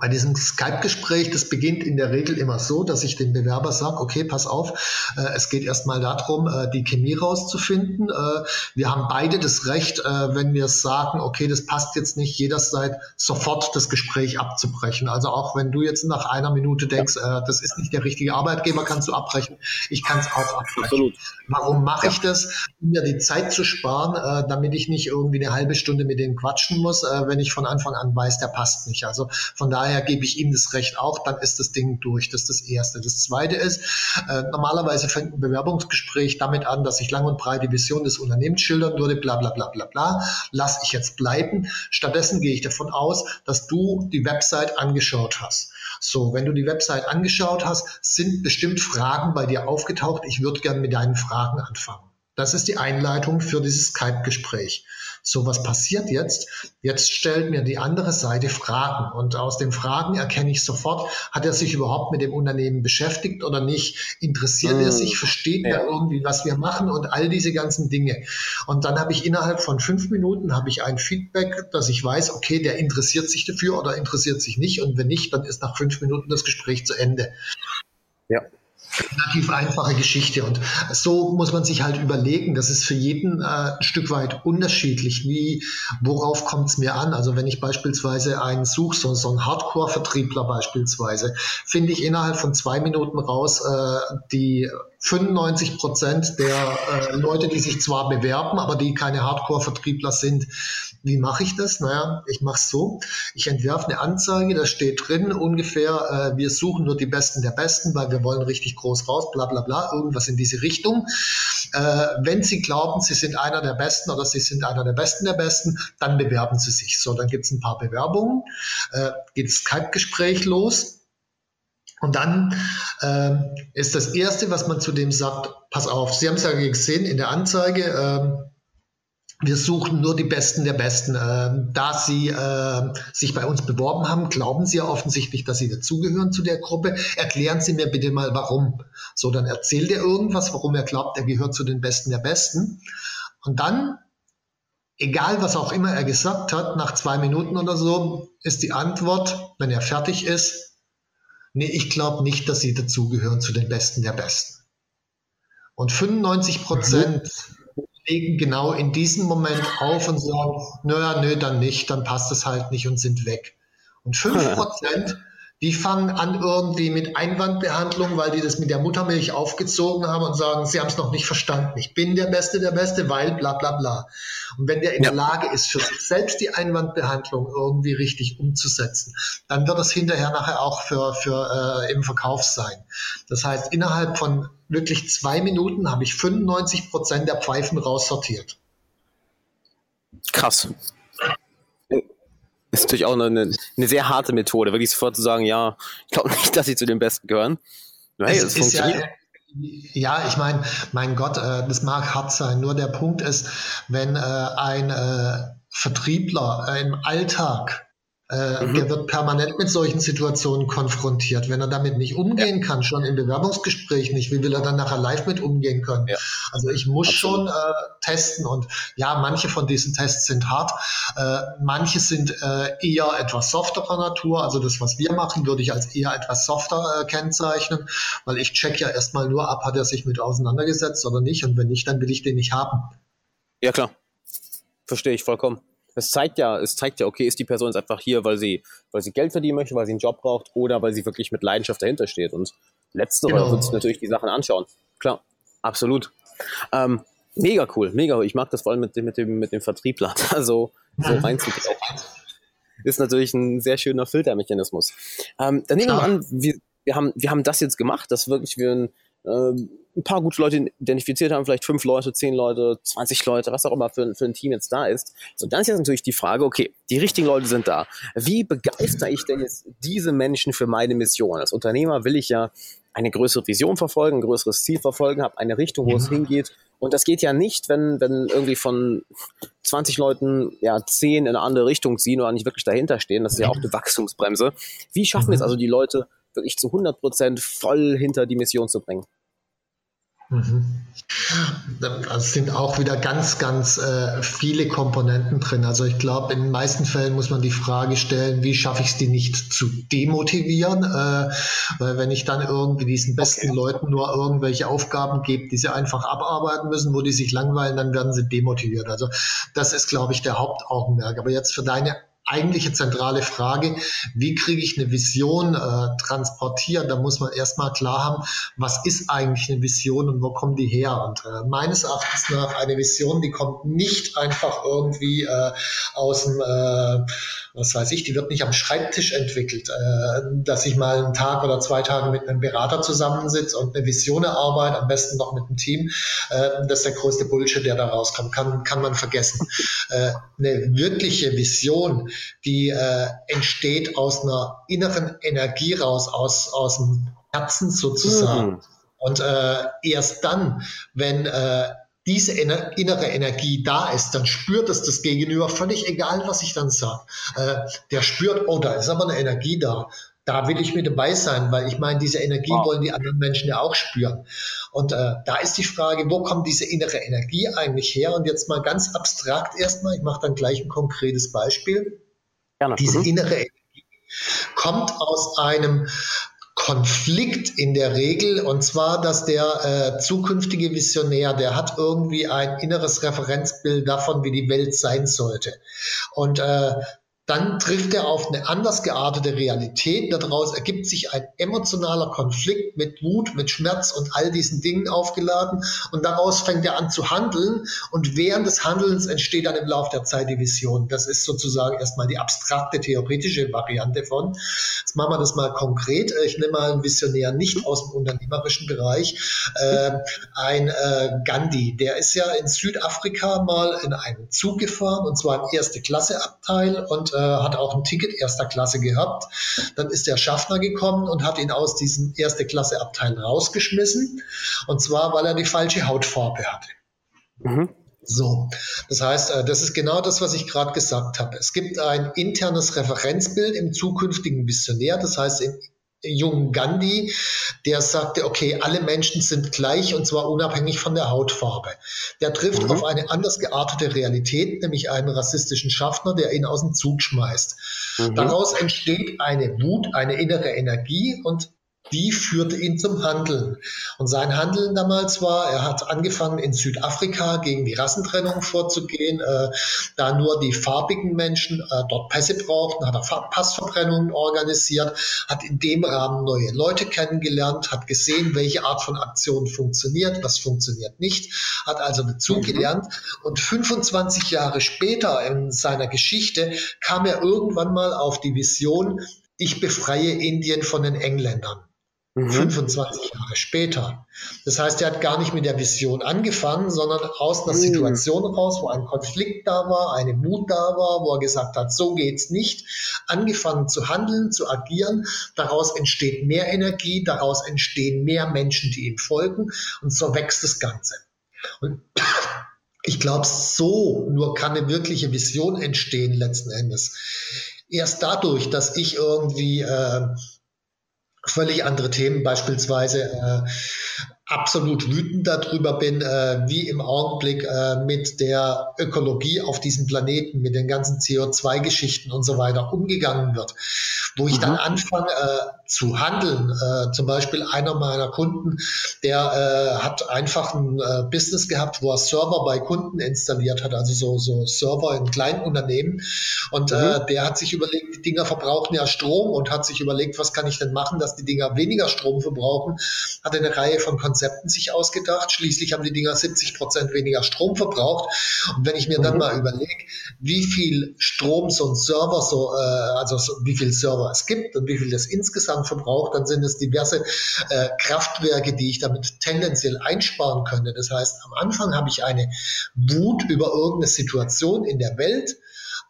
Bei diesem Skype-Gespräch, das beginnt in der Regel immer so, dass ich dem Bewerber sage, okay, pass auf, äh, es geht erstmal darum, äh, die Chemie rauszufinden. Äh, wir haben beide das Recht, äh, wenn wir sagen, okay, das passt jetzt nicht, jederzeit sofort das Gespräch abzubrechen. Also auch wenn du jetzt nach einer Minute denkst, äh, das ist nicht der richtige Arbeitgeber, kannst du abbrechen. Ich kann es auch abbrechen. Absolut. Warum mache ja. ich das? Um mir die Zeit zu sparen, äh, damit ich nicht irgendwie eine halbe Stunde mit denen quatschen muss, wenn ich von Anfang an weiß, der passt nicht. Also von daher daher gebe ich ihm das Recht auch, dann ist das Ding durch. Das ist das Erste. Das Zweite ist, äh, normalerweise fängt ein Bewerbungsgespräch damit an, dass ich lang und breit die Vision des Unternehmens schildern würde, bla bla bla bla bla. Lass ich jetzt bleiben. Stattdessen gehe ich davon aus, dass du die Website angeschaut hast. So, wenn du die Website angeschaut hast, sind bestimmt Fragen bei dir aufgetaucht. Ich würde gerne mit deinen Fragen anfangen. Das ist die Einleitung für dieses Skype-Gespräch. So, was passiert jetzt? Jetzt stellt mir die andere Seite Fragen und aus den Fragen erkenne ich sofort, hat er sich überhaupt mit dem Unternehmen beschäftigt oder nicht? Interessiert mm. er sich? Versteht ja. er irgendwie, was wir machen und all diese ganzen Dinge? Und dann habe ich innerhalb von fünf Minuten habe ich ein Feedback, dass ich weiß, okay, der interessiert sich dafür oder interessiert sich nicht und wenn nicht, dann ist nach fünf Minuten das Gespräch zu Ende. Ja relativ einfache Geschichte. Und so muss man sich halt überlegen, das ist für jeden äh, ein Stück weit unterschiedlich. Wie, worauf kommt es mir an? Also wenn ich beispielsweise einen suche, so, so einen Hardcore-Vertriebler beispielsweise, finde ich innerhalb von zwei Minuten raus, äh, die 95 Prozent der äh, Leute, die sich zwar bewerben, aber die keine Hardcore-Vertriebler sind. Wie mache ich das? Naja, ich mache es so. Ich entwerfe eine Anzeige, da steht drin ungefähr, äh, wir suchen nur die Besten der Besten, weil wir wollen richtig groß raus, bla bla bla, irgendwas in diese Richtung. Äh, wenn Sie glauben, Sie sind einer der Besten oder Sie sind einer der Besten der Besten, dann bewerben Sie sich. So, dann gibt es ein paar Bewerbungen, äh, geht Skype-Gespräch los und dann ähm, ist das Erste, was man zu dem sagt, pass auf, Sie haben es ja gesehen in der Anzeige, ähm, wir suchen nur die Besten der Besten. Ähm, da Sie äh, sich bei uns beworben haben, glauben Sie ja offensichtlich, dass Sie dazugehören zu der Gruppe. Erklären Sie mir bitte mal, warum. So, dann erzählt er irgendwas, warum er glaubt, er gehört zu den Besten der Besten. Und dann, egal was auch immer er gesagt hat, nach zwei Minuten oder so, ist die Antwort, wenn er fertig ist, Nee, ich glaube nicht, dass sie dazugehören zu den Besten der Besten. Und 95 Prozent mhm. legen genau in diesem Moment auf und sagen, naja, nö, dann nicht, dann passt es halt nicht und sind weg. Und 5 Prozent die fangen an irgendwie mit Einwandbehandlung, weil die das mit der Muttermilch aufgezogen haben und sagen, sie haben es noch nicht verstanden. Ich bin der Beste, der Beste, weil bla bla bla. Und wenn der in ja. der Lage ist, für sich selbst die Einwandbehandlung irgendwie richtig umzusetzen, dann wird das hinterher nachher auch für, für äh, im Verkauf sein. Das heißt, innerhalb von wirklich zwei Minuten habe ich 95 Prozent der Pfeifen raussortiert. Krass ist natürlich auch eine, eine sehr harte Methode, wirklich sofort zu sagen, ja, ich glaube nicht, dass sie zu den Besten gehören. Hey, es, funktioniert. Ja, ja, ich meine, mein Gott, äh, das mag hart sein. Nur der Punkt ist, wenn äh, ein äh, Vertriebler im Alltag äh, mhm. Der wird permanent mit solchen Situationen konfrontiert. Wenn er damit nicht umgehen ja. kann, schon im Bewerbungsgespräch nicht, wie will er dann nachher live mit umgehen können? Ja. Also ich muss Absolut. schon äh, testen und ja, manche von diesen Tests sind hart, äh, manche sind äh, eher etwas softerer Natur. Also das, was wir machen, würde ich als eher etwas softer äh, kennzeichnen, weil ich check ja erstmal nur ab, hat er sich mit auseinandergesetzt oder nicht und wenn nicht, dann will ich den nicht haben. Ja klar, verstehe ich vollkommen. Es zeigt ja, es zeigt ja, okay, ist die Person jetzt einfach hier, weil sie, weil sie Geld verdienen möchte, weil sie einen Job braucht oder weil sie wirklich mit Leidenschaft dahinter steht. Und letztere genau. wird sich natürlich die Sachen anschauen. Klar, absolut. Ähm, mega cool, mega cool. Ich mag das vor allem mit dem, mit dem, mit dem Vertriebler, also so mhm. reinzutauchen. Ist natürlich ein sehr schöner Filtermechanismus. Ähm, dann nehmen wir an, wir, wir, haben, wir haben das jetzt gemacht, dass wirklich wir ein, äh, ein paar gute Leute identifiziert haben, vielleicht fünf Leute, zehn Leute, 20 Leute, was auch immer für, für ein Team jetzt da ist. So, dann ist jetzt natürlich die Frage, okay, die richtigen Leute sind da. Wie begeister ich denn jetzt diese Menschen für meine Mission? Als Unternehmer will ich ja eine größere Vision verfolgen, ein größeres Ziel verfolgen, habe eine Richtung, wo ja. es hingeht. Und das geht ja nicht, wenn, wenn irgendwie von 20 Leuten ja 10 in eine andere Richtung ziehen oder nicht wirklich dahinter stehen. Das ist ja auch eine Wachstumsbremse. Wie schaffen wir es also, die Leute wirklich zu 100 Prozent voll hinter die Mission zu bringen? Mhm. Es sind auch wieder ganz, ganz äh, viele Komponenten drin. Also ich glaube, in den meisten Fällen muss man die Frage stellen, wie schaffe ich es, die nicht zu demotivieren? Äh, weil wenn ich dann irgendwie diesen besten okay. Leuten nur irgendwelche Aufgaben gebe, die sie einfach abarbeiten müssen, wo die sich langweilen, dann werden sie demotiviert. Also das ist, glaube ich, der Hauptaugenmerk. Aber jetzt für deine eigentliche zentrale Frage, wie kriege ich eine Vision äh, transportiert? Da muss man erstmal klar haben, was ist eigentlich eine Vision und wo kommen die her? Und äh, meines Erachtens nach eine Vision, die kommt nicht einfach irgendwie äh, aus dem, äh, was weiß ich, die wird nicht am Schreibtisch entwickelt, äh, dass ich mal einen Tag oder zwei Tage mit einem Berater zusammensitze und eine Vision erarbeite, am besten noch mit einem Team. Äh, das ist der größte Bullshit, der da rauskommt, kann, kann man vergessen. Äh, eine wirkliche Vision, die äh, entsteht aus einer inneren Energie raus, aus, aus dem Herzen sozusagen. Mhm. Und äh, erst dann, wenn äh, diese ener innere Energie da ist, dann spürt es das Gegenüber, völlig egal, was ich dann sage. Äh, der spürt, oh, da ist aber eine Energie da da will ich mit dabei sein, weil ich meine, diese Energie wow. wollen die anderen Menschen ja auch spüren. Und äh, da ist die Frage, wo kommt diese innere Energie eigentlich her? Und jetzt mal ganz abstrakt erstmal, ich mache dann gleich ein konkretes Beispiel. Gerne. Diese mhm. innere Energie kommt aus einem Konflikt in der Regel, und zwar, dass der äh, zukünftige Visionär, der hat irgendwie ein inneres Referenzbild davon, wie die Welt sein sollte. Und äh, dann trifft er auf eine anders geartete Realität. Daraus ergibt sich ein emotionaler Konflikt mit Wut, mit Schmerz und all diesen Dingen aufgeladen. Und daraus fängt er an zu handeln. Und während des Handelns entsteht dann im Laufe der Zeit die Vision. Das ist sozusagen erstmal die abstrakte, theoretische Variante von. Jetzt machen wir das mal konkret. Ich nehme mal einen Visionär nicht aus dem unternehmerischen Bereich. Äh, ein äh, Gandhi, der ist ja in Südafrika mal in einen Zug gefahren, und zwar im erste Klasse Abteil. Und äh, hat auch ein Ticket erster Klasse gehabt. Dann ist der Schaffner gekommen und hat ihn aus diesem erste Klasse Abteil rausgeschmissen. Und zwar, weil er die falsche Hautfarbe hatte. Mhm. So, das heißt, äh, das ist genau das, was ich gerade gesagt habe. Es gibt ein internes Referenzbild im zukünftigen Visionär, das heißt, im jungen Gandhi, der sagte, okay, alle Menschen sind gleich und zwar unabhängig von der Hautfarbe. Der trifft mhm. auf eine anders geartete Realität, nämlich einen rassistischen Schaffner, der ihn aus dem Zug schmeißt. Mhm. Daraus entsteht eine Wut, eine innere Energie und die führte ihn zum Handeln. Und sein Handeln damals war, er hat angefangen in Südafrika gegen die Rassentrennung vorzugehen, äh, da nur die farbigen Menschen äh, dort Pässe brauchten, hat er Passverbrennungen organisiert, hat in dem Rahmen neue Leute kennengelernt, hat gesehen, welche Art von Aktion funktioniert, was funktioniert nicht, hat also dazugelernt. Mhm. Und 25 Jahre später in seiner Geschichte kam er irgendwann mal auf die Vision, ich befreie Indien von den Engländern. 25 mhm. Jahre später. Das heißt, er hat gar nicht mit der Vision angefangen, sondern aus einer mhm. Situation raus, wo ein Konflikt da war, eine Mut da war, wo er gesagt hat, so geht's nicht, angefangen zu handeln, zu agieren. Daraus entsteht mehr Energie, daraus entstehen mehr Menschen, die ihm folgen und so wächst das Ganze. Und ich glaube, so nur kann eine wirkliche Vision entstehen letzten Endes. Erst dadurch, dass ich irgendwie äh, völlig andere Themen, beispielsweise äh, absolut wütend darüber bin, äh, wie im Augenblick äh, mit der Ökologie auf diesem Planeten, mit den ganzen CO2-Geschichten und so weiter umgegangen wird. Wo ich mhm. dann anfange, äh, zu handeln. Äh, zum Beispiel einer meiner Kunden, der äh, hat einfach ein äh, Business gehabt, wo er Server bei Kunden installiert hat, also so, so Server in kleinen Unternehmen. Und äh, mhm. der hat sich überlegt, die Dinger verbrauchen ja Strom und hat sich überlegt, was kann ich denn machen, dass die Dinger weniger Strom verbrauchen. Hat eine Reihe von Konzepten sich ausgedacht. Schließlich haben die Dinger 70 Prozent weniger Strom verbraucht. Und wenn ich mir mhm. dann mal überlege, wie viel Strom so ein Server so, äh, also so, wie viel Server es gibt und wie viel das insgesamt verbraucht, dann sind es diverse äh, Kraftwerke, die ich damit tendenziell einsparen könnte. Das heißt, am Anfang habe ich eine Wut über irgendeine Situation in der Welt.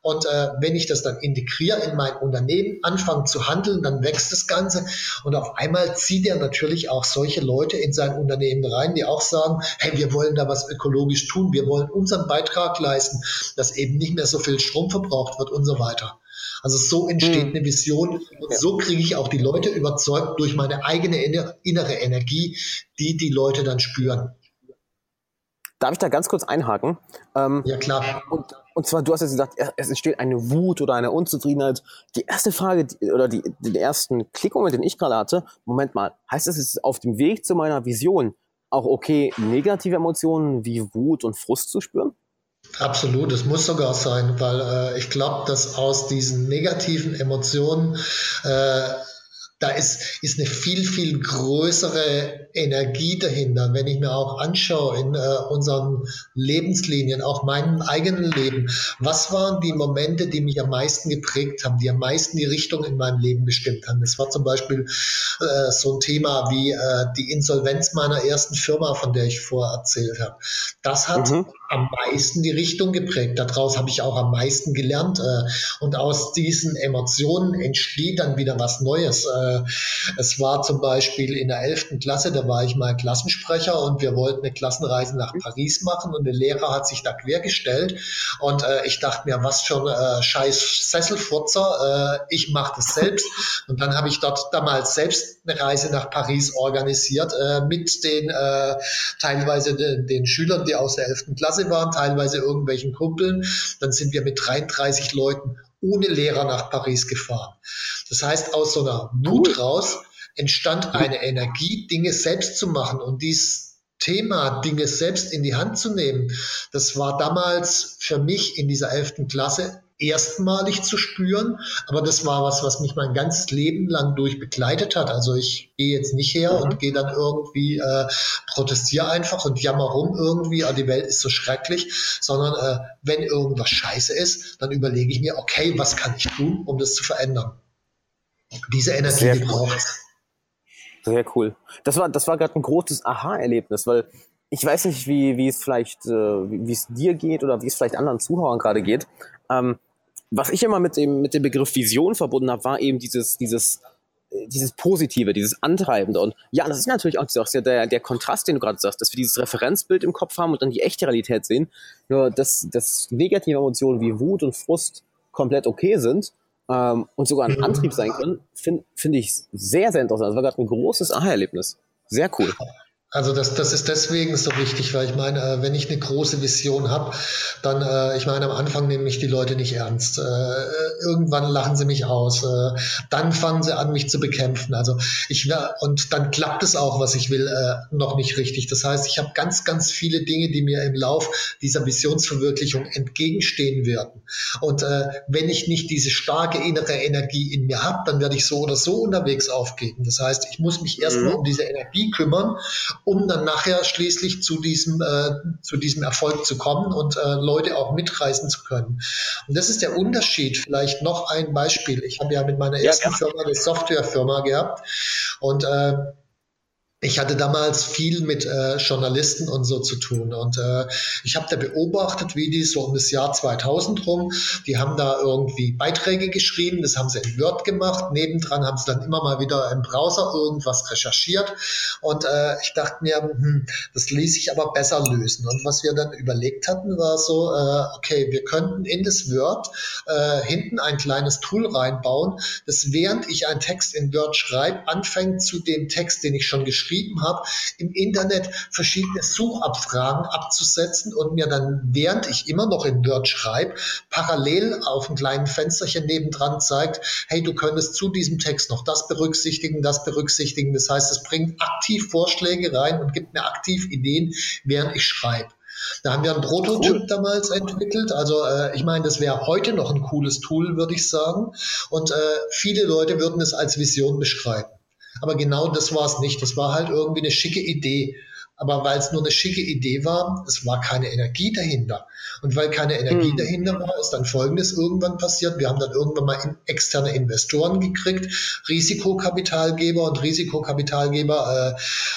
Und äh, wenn ich das dann integriere in mein Unternehmen, anfange zu handeln, dann wächst das Ganze. Und auf einmal zieht er natürlich auch solche Leute in sein Unternehmen rein, die auch sagen, hey, wir wollen da was ökologisch tun, wir wollen unseren Beitrag leisten, dass eben nicht mehr so viel Strom verbraucht wird und so weiter. Also so entsteht hm. eine Vision und so kriege ich auch die Leute überzeugt durch meine eigene innere Energie, die die Leute dann spüren. Darf ich da ganz kurz einhaken? Ähm, ja, klar. Und, und zwar, du hast jetzt gesagt, es entsteht eine Wut oder eine Unzufriedenheit. Die erste Frage die, oder die, den ersten Klickmoment, den ich gerade hatte, Moment mal, heißt das, es ist auf dem Weg zu meiner Vision auch okay, negative Emotionen wie Wut und Frust zu spüren? Absolut, es muss sogar sein, weil äh, ich glaube, dass aus diesen negativen Emotionen äh, da ist, ist eine viel, viel größere Energie dahinter. Wenn ich mir auch anschaue in äh, unseren Lebenslinien, auch meinem eigenen Leben, was waren die Momente, die mich am meisten geprägt haben, die am meisten die Richtung in meinem Leben bestimmt haben? Das war zum Beispiel äh, so ein Thema wie äh, die Insolvenz meiner ersten Firma, von der ich vorher erzählt habe. Das hat mhm. Am meisten die Richtung geprägt. Daraus habe ich auch am meisten gelernt. Äh, und aus diesen Emotionen entsteht dann wieder was Neues. Äh, es war zum Beispiel in der 11. Klasse, da war ich mal Klassensprecher und wir wollten eine Klassenreise nach Paris machen und der Lehrer hat sich da quergestellt und äh, ich dachte mir, was äh, scheiß Sesselfurzer, ich mache das selbst und dann habe ich dort damals selbst eine Reise nach Paris organisiert äh, mit den äh, teilweise den, den Schülern, die aus der 11. Klasse waren, teilweise irgendwelchen Kumpeln. Dann sind wir mit 33 Leuten ohne Lehrer nach Paris gefahren. Das heißt, aus so einer Wut raus entstand eine Energie, Dinge selbst zu machen und dies Thema, Dinge selbst in die Hand zu nehmen, das war damals für mich in dieser elften Klasse erstmalig zu spüren, aber das war was, was mich mein ganzes Leben lang durch begleitet hat. Also ich gehe jetzt nicht her mhm. und gehe dann irgendwie äh, protestiere einfach und jammer rum irgendwie, ah, die Welt ist so schrecklich, sondern äh, wenn irgendwas scheiße ist, dann überlege ich mir, okay, was kann ich tun, um das zu verändern? Diese Energie, Sehr die cool. braucht Sehr cool. Das war, das war gerade ein großes Aha-Erlebnis, weil ich weiß nicht, wie, wie es vielleicht, äh, wie es dir geht oder wie es vielleicht anderen Zuhörern gerade geht. Ähm, was ich immer mit dem, mit dem Begriff Vision verbunden habe, war eben dieses, dieses, äh, dieses Positive, dieses Antreibende. Und ja, das ist natürlich auch der, der Kontrast, den du gerade sagst, dass wir dieses Referenzbild im Kopf haben und dann die echte Realität sehen. Nur, dass, dass negative Emotionen wie Wut und Frust komplett okay sind ähm, und sogar ein Antrieb sein können, finde find ich sehr, sehr interessant. Das war gerade ein großes Aha-Erlebnis. Sehr cool. Also das, das ist deswegen so wichtig, weil ich meine, äh, wenn ich eine große Vision habe, dann, äh, ich meine, am Anfang nehmen mich die Leute nicht ernst. Äh, irgendwann lachen sie mich aus. Dann fangen sie an, mich zu bekämpfen. Also ich und dann klappt es auch, was ich will, noch nicht richtig. Das heißt, ich habe ganz, ganz viele Dinge, die mir im Lauf dieser Visionsverwirklichung entgegenstehen werden. Und wenn ich nicht diese starke innere Energie in mir habe, dann werde ich so oder so unterwegs aufgeben. Das heißt, ich muss mich erstmal mhm. um diese Energie kümmern um dann nachher schließlich zu diesem, äh, zu diesem Erfolg zu kommen und äh, Leute auch mitreißen zu können. Und das ist der Unterschied. Vielleicht noch ein Beispiel. Ich habe ja mit meiner ersten ja, Firma eine Softwarefirma gehabt und äh, ich hatte damals viel mit äh, Journalisten und so zu tun und äh, ich habe da beobachtet, wie die so um das Jahr 2000 rum, die haben da irgendwie Beiträge geschrieben, das haben sie in Word gemacht, nebendran haben sie dann immer mal wieder im Browser irgendwas recherchiert und äh, ich dachte mir, hm, das ließ sich aber besser lösen und was wir dann überlegt hatten, war so, äh, okay, wir könnten in das Word äh, hinten ein kleines Tool reinbauen, das während ich einen Text in Word schreibe, anfängt zu dem Text, den ich schon geschrieben beschrieben habe, im Internet verschiedene Suchabfragen abzusetzen und mir dann, während ich immer noch in Word schreibe, parallel auf einem kleinen Fensterchen nebendran zeigt, hey, du könntest zu diesem Text noch das berücksichtigen, das berücksichtigen. Das heißt, es bringt aktiv Vorschläge rein und gibt mir aktiv Ideen, während ich schreibe. Da haben wir einen Prototyp cool. damals entwickelt. Also äh, ich meine, das wäre heute noch ein cooles Tool, würde ich sagen. Und äh, viele Leute würden es als Vision beschreiben. Aber genau das war es nicht. Das war halt irgendwie eine schicke Idee. Aber weil es nur eine schicke Idee war, es war keine Energie dahinter. Und weil keine Energie hm. dahinter war, ist dann Folgendes irgendwann passiert. Wir haben dann irgendwann mal in externe Investoren gekriegt, Risikokapitalgeber und Risikokapitalgeber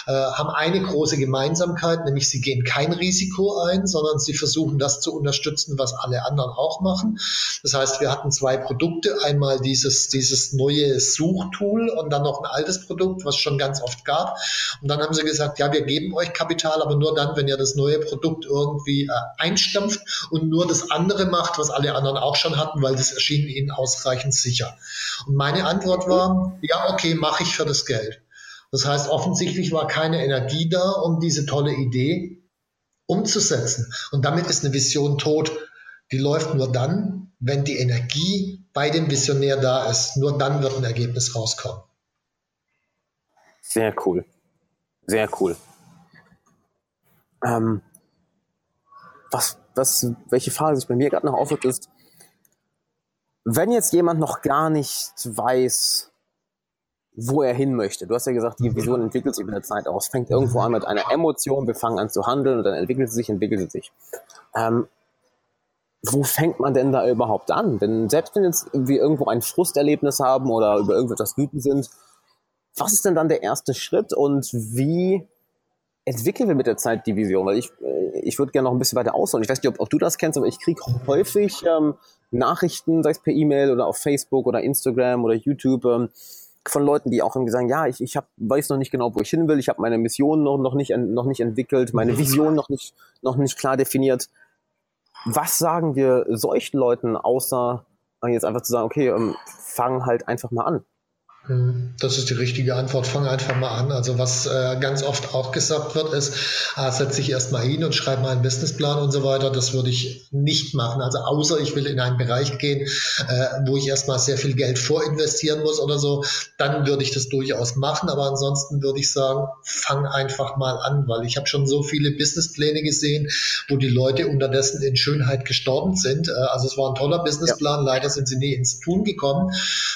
äh, äh, haben eine große Gemeinsamkeit, nämlich sie gehen kein Risiko ein, sondern sie versuchen das zu unterstützen, was alle anderen auch machen. Das heißt, wir hatten zwei Produkte, einmal dieses, dieses neue Suchtool und dann noch ein altes Produkt, was es schon ganz oft gab. Und dann haben sie gesagt, ja, wir geben euch Kapital, aber nur dann, wenn ihr das neue Produkt irgendwie äh, einstampft und nur das andere macht, was alle anderen auch schon hatten, weil das erschien ihnen ausreichend sicher. Und meine Antwort war, ja, okay, mache ich für das Geld. Das heißt, offensichtlich war keine Energie da, um diese tolle Idee umzusetzen. Und damit ist eine Vision tot. Die läuft nur dann, wenn die Energie bei dem Visionär da ist. Nur dann wird ein Ergebnis rauskommen. Sehr cool. Sehr cool. Ähm, was, was, welche Frage sich bei mir gerade noch aufwirft, ist, wenn jetzt jemand noch gar nicht weiß, wo er hin möchte. Du hast ja gesagt, die Vision entwickelt sich mit der Zeit aus. Fängt irgendwo an mit einer Emotion, wir fangen an zu handeln und dann entwickelt sie sich, entwickelt sie sich. Ähm, wo fängt man denn da überhaupt an? Denn selbst wenn jetzt wir irgendwo ein Frusterlebnis haben oder über irgendetwas wütend sind, was ist denn dann der erste Schritt und wie entwickeln wir mit der Zeit die Vision? Weil ich, äh, ich würde gerne noch ein bisschen weiter ausholen. Ich weiß nicht, ob, ob du das kennst, aber ich kriege häufig ähm, Nachrichten, sei es per E-Mail oder auf Facebook oder Instagram oder YouTube, ähm, von Leuten, die auch irgendwie sagen, ja, ich, ich hab, weiß noch nicht genau, wo ich hin will, ich habe meine Mission noch, noch, nicht, noch nicht entwickelt, meine Vision noch nicht, noch nicht klar definiert. Was sagen wir solchen Leuten, außer jetzt einfach zu sagen, okay, ähm, fang halt einfach mal an? Hm, das ist die richtige Antwort. Fang einfach mal an. Also was äh, ganz oft auch gesagt wird, ist, ah, setz dich erstmal hin und schreib mal einen Businessplan und so weiter. Das würde ich nicht machen. Also außer ich will in einen Bereich gehen, äh, wo ich erstmal sehr viel Geld vorinvestieren muss oder so, dann würde ich das durchaus machen. Aber ansonsten würde ich sagen, fang einfach mal an, weil ich habe schon so viele Businesspläne gesehen, wo die Leute unterdessen in Schönheit gestorben sind. Äh, also es war ein toller Businessplan, ja. leider sind sie nie ins Tun gekommen.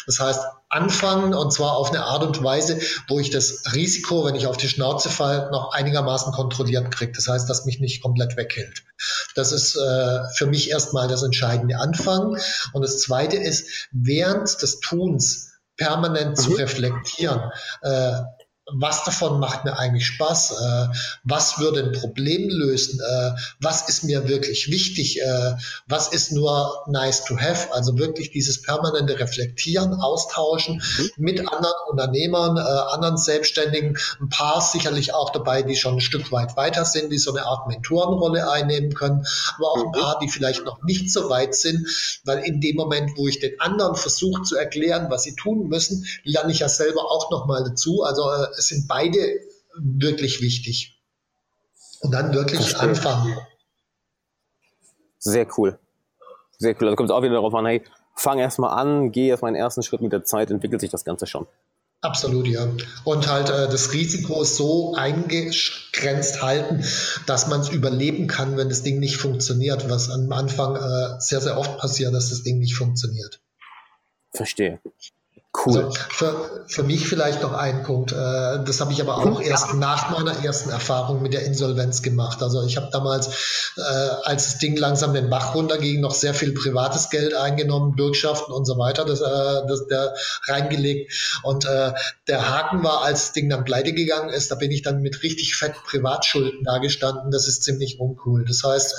Das heißt, anfangen und zwar auf eine Art und Weise, wo ich das Risiko, wenn ich auf die Schnauze falle, noch einigermaßen kontrolliert kriege. Das heißt, dass mich nicht komplett weghält. Das ist äh, für mich erstmal das entscheidende Anfang. Und das Zweite ist, während des Tuns permanent mhm. zu reflektieren. Äh, was davon macht mir eigentlich Spaß, äh, was würde ein Problem lösen, äh, was ist mir wirklich wichtig, äh, was ist nur nice to have, also wirklich dieses permanente Reflektieren, Austauschen mhm. mit anderen Unternehmern, äh, anderen Selbstständigen, ein paar sicherlich auch dabei, die schon ein Stück weit weiter sind, die so eine Art Mentorenrolle einnehmen können, aber auch ein mhm. paar, die vielleicht noch nicht so weit sind, weil in dem Moment, wo ich den anderen versuche zu erklären, was sie tun müssen, lerne ich ja selber auch nochmal dazu, also äh, sind beide wirklich wichtig. Und dann wirklich Verstehe. anfangen. Sehr cool. Sehr cool. Also kommt es auch wieder darauf an, hey, fang erstmal an, geh erstmal einen ersten Schritt mit der Zeit, entwickelt sich das Ganze schon. Absolut, ja. Und halt äh, das Risiko so eingegrenzt halten, dass man es überleben kann, wenn das Ding nicht funktioniert, was am Anfang äh, sehr, sehr oft passiert, dass das Ding nicht funktioniert. Verstehe. Cool. Also für, für mich vielleicht noch ein Punkt. Äh, das habe ich aber auch erst nach meiner ersten Erfahrung mit der Insolvenz gemacht. Also ich habe damals, äh, als das Ding langsam den Bach runterging, noch sehr viel privates Geld eingenommen, Bürgschaften und so weiter, das, äh, das, der reingelegt. Und der Haken war, als das Ding dann pleite gegangen ist, da bin ich dann mit richtig fett Privatschulden dagestanden. Das ist ziemlich uncool. Das heißt,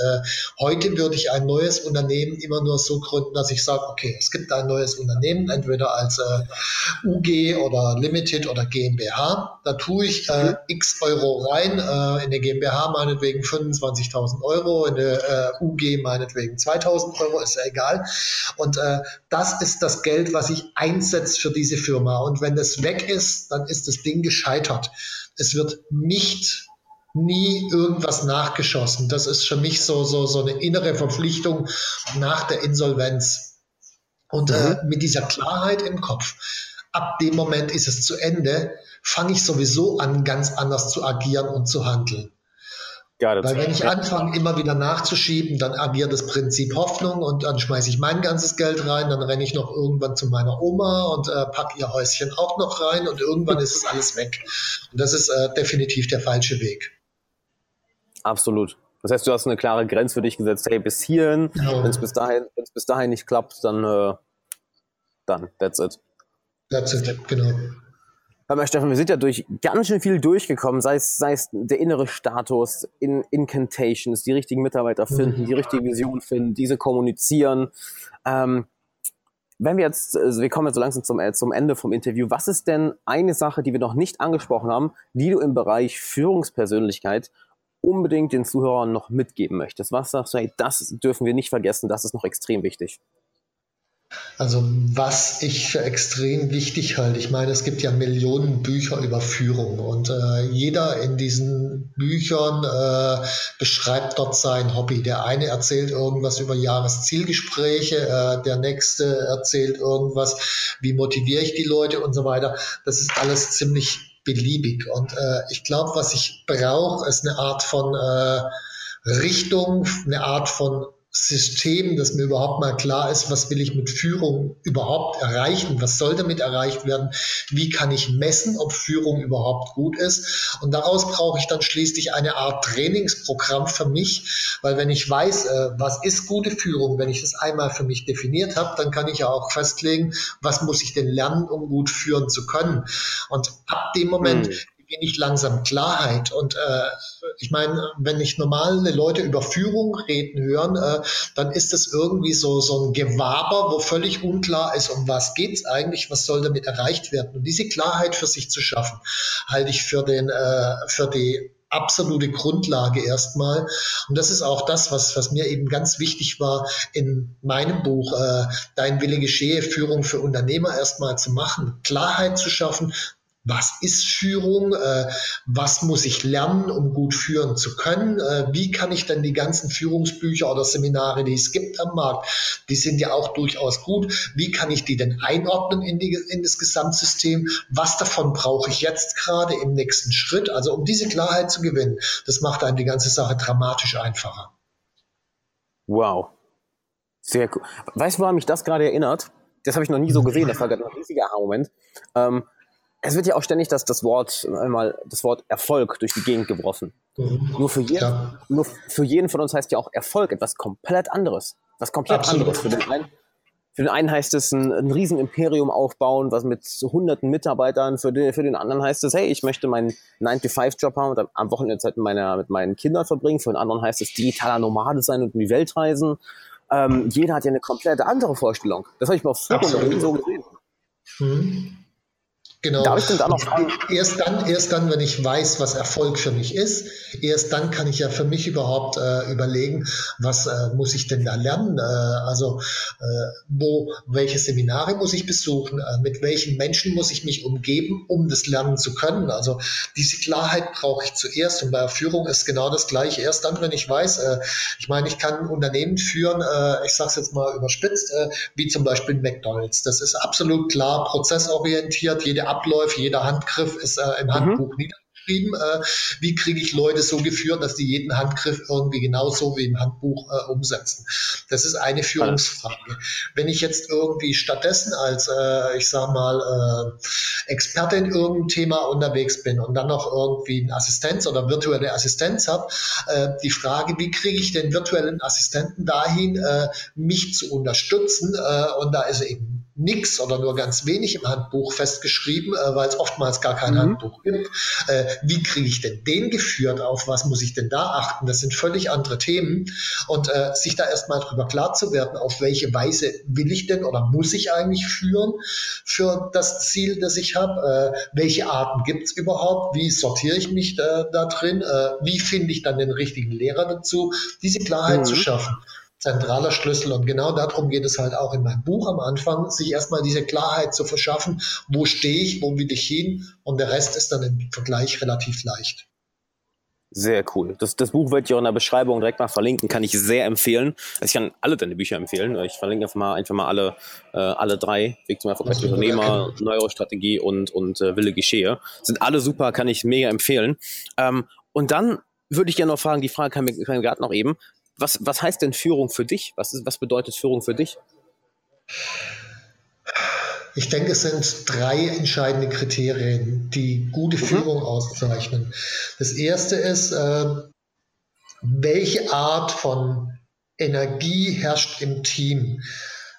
heute würde ich ein neues Unternehmen immer nur so gründen, dass ich sage, okay, es gibt ein neues Unternehmen, entweder als UG oder Limited oder GmbH. Da tue ich äh, x Euro rein, äh, in der GmbH meinetwegen 25.000 Euro, in der äh, UG meinetwegen 2.000 Euro, ist ja egal. Und äh, das ist das Geld, was ich einsetze für diese Firma. Und wenn das weg ist, dann ist das Ding gescheitert. es wird nicht nie irgendwas nachgeschossen. Das ist für mich so, so, so eine innere Verpflichtung nach der Insolvenz. Und äh, mhm. äh, mit dieser Klarheit im Kopf, ab dem Moment ist es zu Ende, fange ich sowieso an, ganz anders zu agieren und zu handeln. Weil wenn ich anfange, immer wieder nachzuschieben, dann agiert das Prinzip Hoffnung und dann schmeiße ich mein ganzes Geld rein, dann renne ich noch irgendwann zu meiner Oma und äh, packe ihr Häuschen auch noch rein und irgendwann ist es alles weg. Und das ist äh, definitiv der falsche Weg. Absolut. Das heißt, du hast eine klare Grenze für dich gesetzt, hey, bis hierhin, genau. wenn es bis dahin, wenn es bis dahin nicht klappt, dann, äh, dann, that's it. That's it, genau. Hör mal, Stefan, wir sind ja durch ganz schön viel durchgekommen, sei es, sei es der innere Status, in Incantations, die richtigen Mitarbeiter finden, mhm. die richtige Vision finden, diese kommunizieren. Ähm, wenn wir jetzt, also wir kommen jetzt so langsam zum, äh, zum Ende vom Interview, was ist denn eine Sache, die wir noch nicht angesprochen haben, die du im Bereich Führungspersönlichkeit unbedingt den Zuhörern noch mitgeben möchtest? Was sagst du, hey, das dürfen wir nicht vergessen, das ist noch extrem wichtig? Also was ich für extrem wichtig halte, ich meine, es gibt ja Millionen Bücher über Führung und äh, jeder in diesen Büchern äh, beschreibt dort sein Hobby. Der eine erzählt irgendwas über Jahreszielgespräche, äh, der nächste erzählt irgendwas, wie motiviere ich die Leute und so weiter. Das ist alles ziemlich beliebig. Und äh, ich glaube, was ich brauche, ist eine Art von äh, Richtung, eine Art von System, dass mir überhaupt mal klar ist, was will ich mit Führung überhaupt erreichen, was soll damit erreicht werden, wie kann ich messen, ob Führung überhaupt gut ist. Und daraus brauche ich dann schließlich eine Art Trainingsprogramm für mich, weil wenn ich weiß, äh, was ist gute Führung, wenn ich das einmal für mich definiert habe, dann kann ich ja auch festlegen, was muss ich denn lernen, um gut führen zu können. Und ab dem Moment, hm ich langsam Klarheit. Und äh, ich meine, wenn ich normale Leute über Führung reden hören, äh, dann ist es irgendwie so, so ein Gewaber, wo völlig unklar ist, um was geht's eigentlich, was soll damit erreicht werden. Und diese Klarheit für sich zu schaffen, halte ich für, den, äh, für die absolute Grundlage erstmal. Und das ist auch das, was, was mir eben ganz wichtig war, in meinem Buch äh, Dein Wille geschehe, Führung für Unternehmer erstmal zu machen, Klarheit zu schaffen, was ist Führung, äh, was muss ich lernen, um gut führen zu können, äh, wie kann ich denn die ganzen Führungsbücher oder Seminare, die es gibt am Markt, die sind ja auch durchaus gut, wie kann ich die denn einordnen in, die, in das Gesamtsystem, was davon brauche ich jetzt gerade im nächsten Schritt, also um diese Klarheit zu gewinnen, das macht einem die ganze Sache dramatisch einfacher. Wow, sehr cool. Weißt du, woran mich das gerade erinnert? Das habe ich noch nie so gesehen, das war gerade ein riesiger Aha-Moment. Ähm, es wird ja auch ständig das, das Wort einmal das Wort Erfolg durch die Gegend geworfen. Mhm. Nur, für jeden, ja. nur für jeden von uns heißt ja auch Erfolg etwas komplett anderes. Was komplett Absolut. anderes. Für den, einen, für den einen heißt es ein, ein Riesenimperium aufbauen, was mit so hunderten Mitarbeitern. Für den, für den anderen heißt es, hey, ich möchte meinen 9-to-5-Job haben und am Wochenende Zeit mit, meiner, mit meinen Kindern verbringen. Für den anderen heißt es digitaler Nomade sein und in die Welt reisen. Ähm, jeder hat ja eine komplett andere Vorstellung. Das habe ich mal vorher so gesehen. Mhm. Genau. Darf ich denn da noch fragen? Erst dann, erst dann, wenn ich weiß, was Erfolg für mich ist, erst dann kann ich ja für mich überhaupt äh, überlegen, was äh, muss ich denn da lernen? Äh, also äh, wo, welche Seminare muss ich besuchen? Äh, mit welchen Menschen muss ich mich umgeben, um das lernen zu können? Also diese Klarheit brauche ich zuerst und bei Führung ist genau das Gleiche. Erst dann, wenn ich weiß, äh, ich meine, ich kann ein Unternehmen führen, ich sage es jetzt mal überspitzt, wie zum Beispiel McDonald's. Das ist absolut klar, prozessorientiert, jede Abläufe, jeder Handgriff ist äh, im mhm. Handbuch mhm. niedergeschrieben. Äh, wie kriege ich Leute so geführt, dass die jeden Handgriff irgendwie genauso wie im Handbuch äh, umsetzen? Das ist eine Führungsfrage. Wenn ich jetzt irgendwie stattdessen als, äh, ich sag mal, äh, Experte in irgendeinem Thema unterwegs bin und dann noch irgendwie eine Assistenz oder virtuelle Assistenz habe, äh, die Frage, wie kriege ich den virtuellen Assistenten dahin, mich zu unterstützen? Und da ist eben nichts oder nur ganz wenig im Handbuch festgeschrieben, äh, weil es oftmals gar kein mhm. Handbuch gibt. Äh, wie kriege ich denn den geführt? Auf was muss ich denn da achten? Das sind völlig andere Themen. Und äh, sich da erstmal drüber klar zu werden, auf welche Weise will ich denn oder muss ich eigentlich führen für das Ziel, das ich habe? Äh, welche Arten gibt es überhaupt? Wie sortiere ich mich da, da drin? Äh, wie finde ich dann den richtigen Lehrer dazu? Diese Klarheit mhm. zu schaffen. Zentraler Schlüssel. Und genau darum geht es halt auch in meinem Buch am Anfang, sich erstmal diese Klarheit zu verschaffen, wo stehe ich, wo will ich hin und der Rest ist dann im Vergleich relativ leicht. Sehr cool. Das, das Buch werde ich auch in der Beschreibung direkt mal verlinken, kann ich sehr empfehlen. Also ich kann alle deine Bücher empfehlen. Ich verlinke einfach mal, einfach mal alle, äh, alle drei. Weg zum erfolgreichen Unternehmer, Neurostrategie und, und äh, Wille Geschehe. Sind alle super, kann ich mega empfehlen. Ähm, und dann würde ich gerne noch fragen, die Frage kam mir, kam mir gerade noch eben. Was, was heißt denn Führung für dich? Was, ist, was bedeutet Führung für dich? Ich denke, es sind drei entscheidende Kriterien, die gute mhm. Führung auszeichnen. Das erste ist, äh, welche Art von Energie herrscht im Team?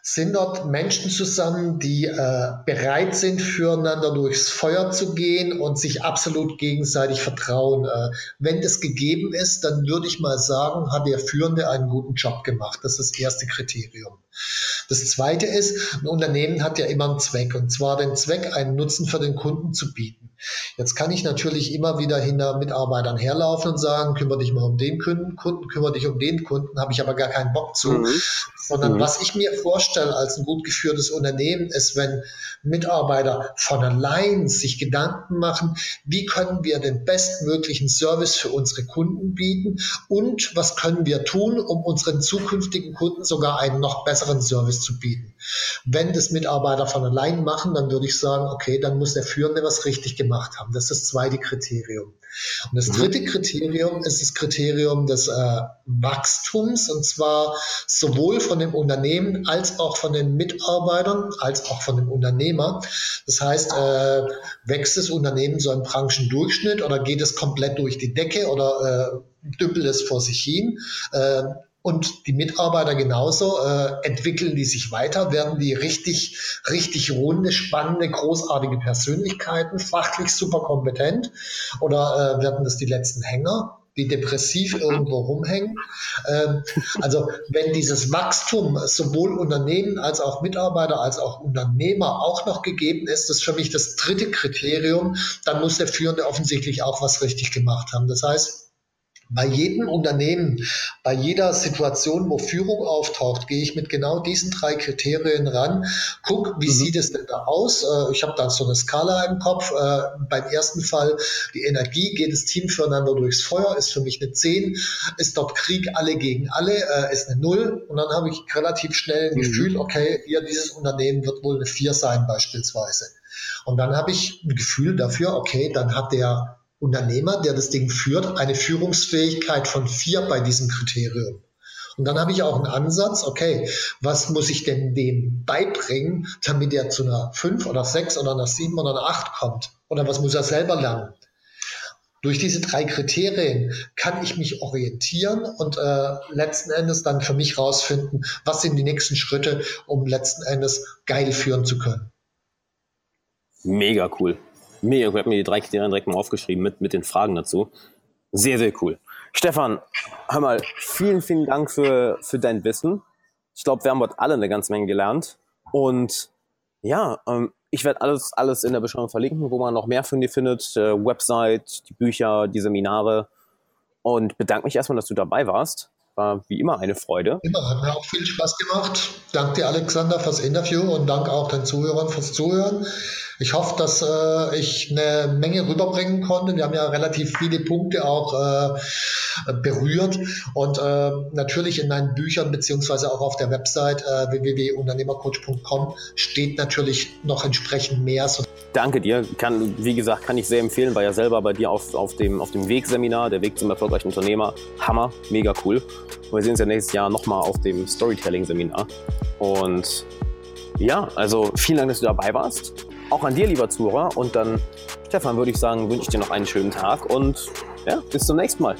Sind dort Menschen zusammen, die äh, bereit sind, füreinander durchs Feuer zu gehen und sich absolut gegenseitig vertrauen. Äh, wenn das gegeben ist, dann würde ich mal sagen, hat der Führende einen guten Job gemacht. Das ist das erste Kriterium. Das zweite ist, ein Unternehmen hat ja immer einen Zweck, und zwar den Zweck, einen Nutzen für den Kunden zu bieten. Jetzt kann ich natürlich immer wieder hinter Mitarbeitern herlaufen und sagen, kümmere dich mal um den Kunden, Kunden kümmere dich um den Kunden, habe ich aber gar keinen Bock zu. Mhm. Sondern mhm. was ich mir vorstelle als ein gut geführtes Unternehmen ist, wenn Mitarbeiter von allein sich Gedanken machen, wie können wir den bestmöglichen Service für unsere Kunden bieten und was können wir tun, um unseren zukünftigen Kunden sogar einen noch besseren Service zu bieten. Wenn das Mitarbeiter von allein machen, dann würde ich sagen, okay, dann muss der Führende was richtig gemacht haben. Das ist das zweite Kriterium. Und das mhm. dritte Kriterium ist das Kriterium des äh, Wachstums und zwar sowohl von dem Unternehmen als auch von den Mitarbeitern als auch von dem Unternehmer. Das heißt, äh, wächst das Unternehmen so im Branchendurchschnitt oder geht es komplett durch die Decke oder äh, dümpelt es vor sich hin? Äh, und die Mitarbeiter genauso, äh, entwickeln die sich weiter, werden die richtig, richtig runde, spannende, großartige Persönlichkeiten, fachlich super kompetent oder äh, werden das die letzten Hänger? die depressiv irgendwo rumhängen. Ähm, also wenn dieses Wachstum sowohl Unternehmen als auch Mitarbeiter als auch Unternehmer auch noch gegeben ist, das ist für mich das dritte Kriterium, dann muss der Führende offensichtlich auch was richtig gemacht haben. Das heißt, bei jedem Unternehmen, bei jeder Situation, wo Führung auftaucht, gehe ich mit genau diesen drei Kriterien ran. Guck, wie mhm. sieht es denn da aus? Äh, ich habe da so eine Skala im Kopf. Äh, beim ersten Fall die Energie, geht das Team füreinander durchs Feuer, ist für mich eine 10. Ist dort Krieg alle gegen alle, äh, ist eine 0. Und dann habe ich relativ schnell ein mhm. Gefühl, okay, hier dieses Unternehmen wird wohl eine 4 sein beispielsweise. Und dann habe ich ein Gefühl dafür, okay, dann hat der Unternehmer, der das Ding führt, eine Führungsfähigkeit von vier bei diesem Kriterium. Und dann habe ich auch einen Ansatz, okay, was muss ich denn dem beibringen, damit er zu einer fünf oder sechs oder einer sieben oder einer acht kommt? Oder was muss er selber lernen? Durch diese drei Kriterien kann ich mich orientieren und äh, letzten Endes dann für mich rausfinden, was sind die nächsten Schritte, um letzten Endes geil führen zu können. Mega cool. Mega, ich habe mir die drei Kriterien direkt mal aufgeschrieben mit, mit den Fragen dazu. Sehr, sehr cool. Stefan, hör mal, vielen, vielen Dank für, für dein Wissen. Ich glaube, wir haben dort alle eine ganze Menge gelernt. Und ja, ähm, ich werde alles, alles in der Beschreibung verlinken, wo man noch mehr von dir findet. Äh, Website, die Bücher, die Seminare. Und bedanke mich erstmal, dass du dabei warst. War wie immer eine Freude. Immer, hat mir auch viel Spaß gemacht. Danke dir, Alexander, fürs Interview und danke auch den Zuhörern fürs Zuhören. Ich hoffe, dass äh, ich eine Menge rüberbringen konnte. Wir haben ja relativ viele Punkte auch äh, berührt und äh, natürlich in meinen Büchern beziehungsweise auch auf der Website äh, www.unternehmercoach.com steht natürlich noch entsprechend mehr. Danke dir. Kann, wie gesagt, kann ich sehr empfehlen, war ja selber bei dir auf, auf dem, auf dem Wegseminar, der Weg zum erfolgreichen Unternehmer. Hammer, mega cool. Wir sehen uns ja nächstes Jahr nochmal auf dem Storytelling-Seminar. Und ja, also vielen Dank, dass du dabei warst. Auch an dir, lieber Zuhörer. Und dann, Stefan, würde ich sagen, wünsche ich dir noch einen schönen Tag und ja, bis zum nächsten Mal.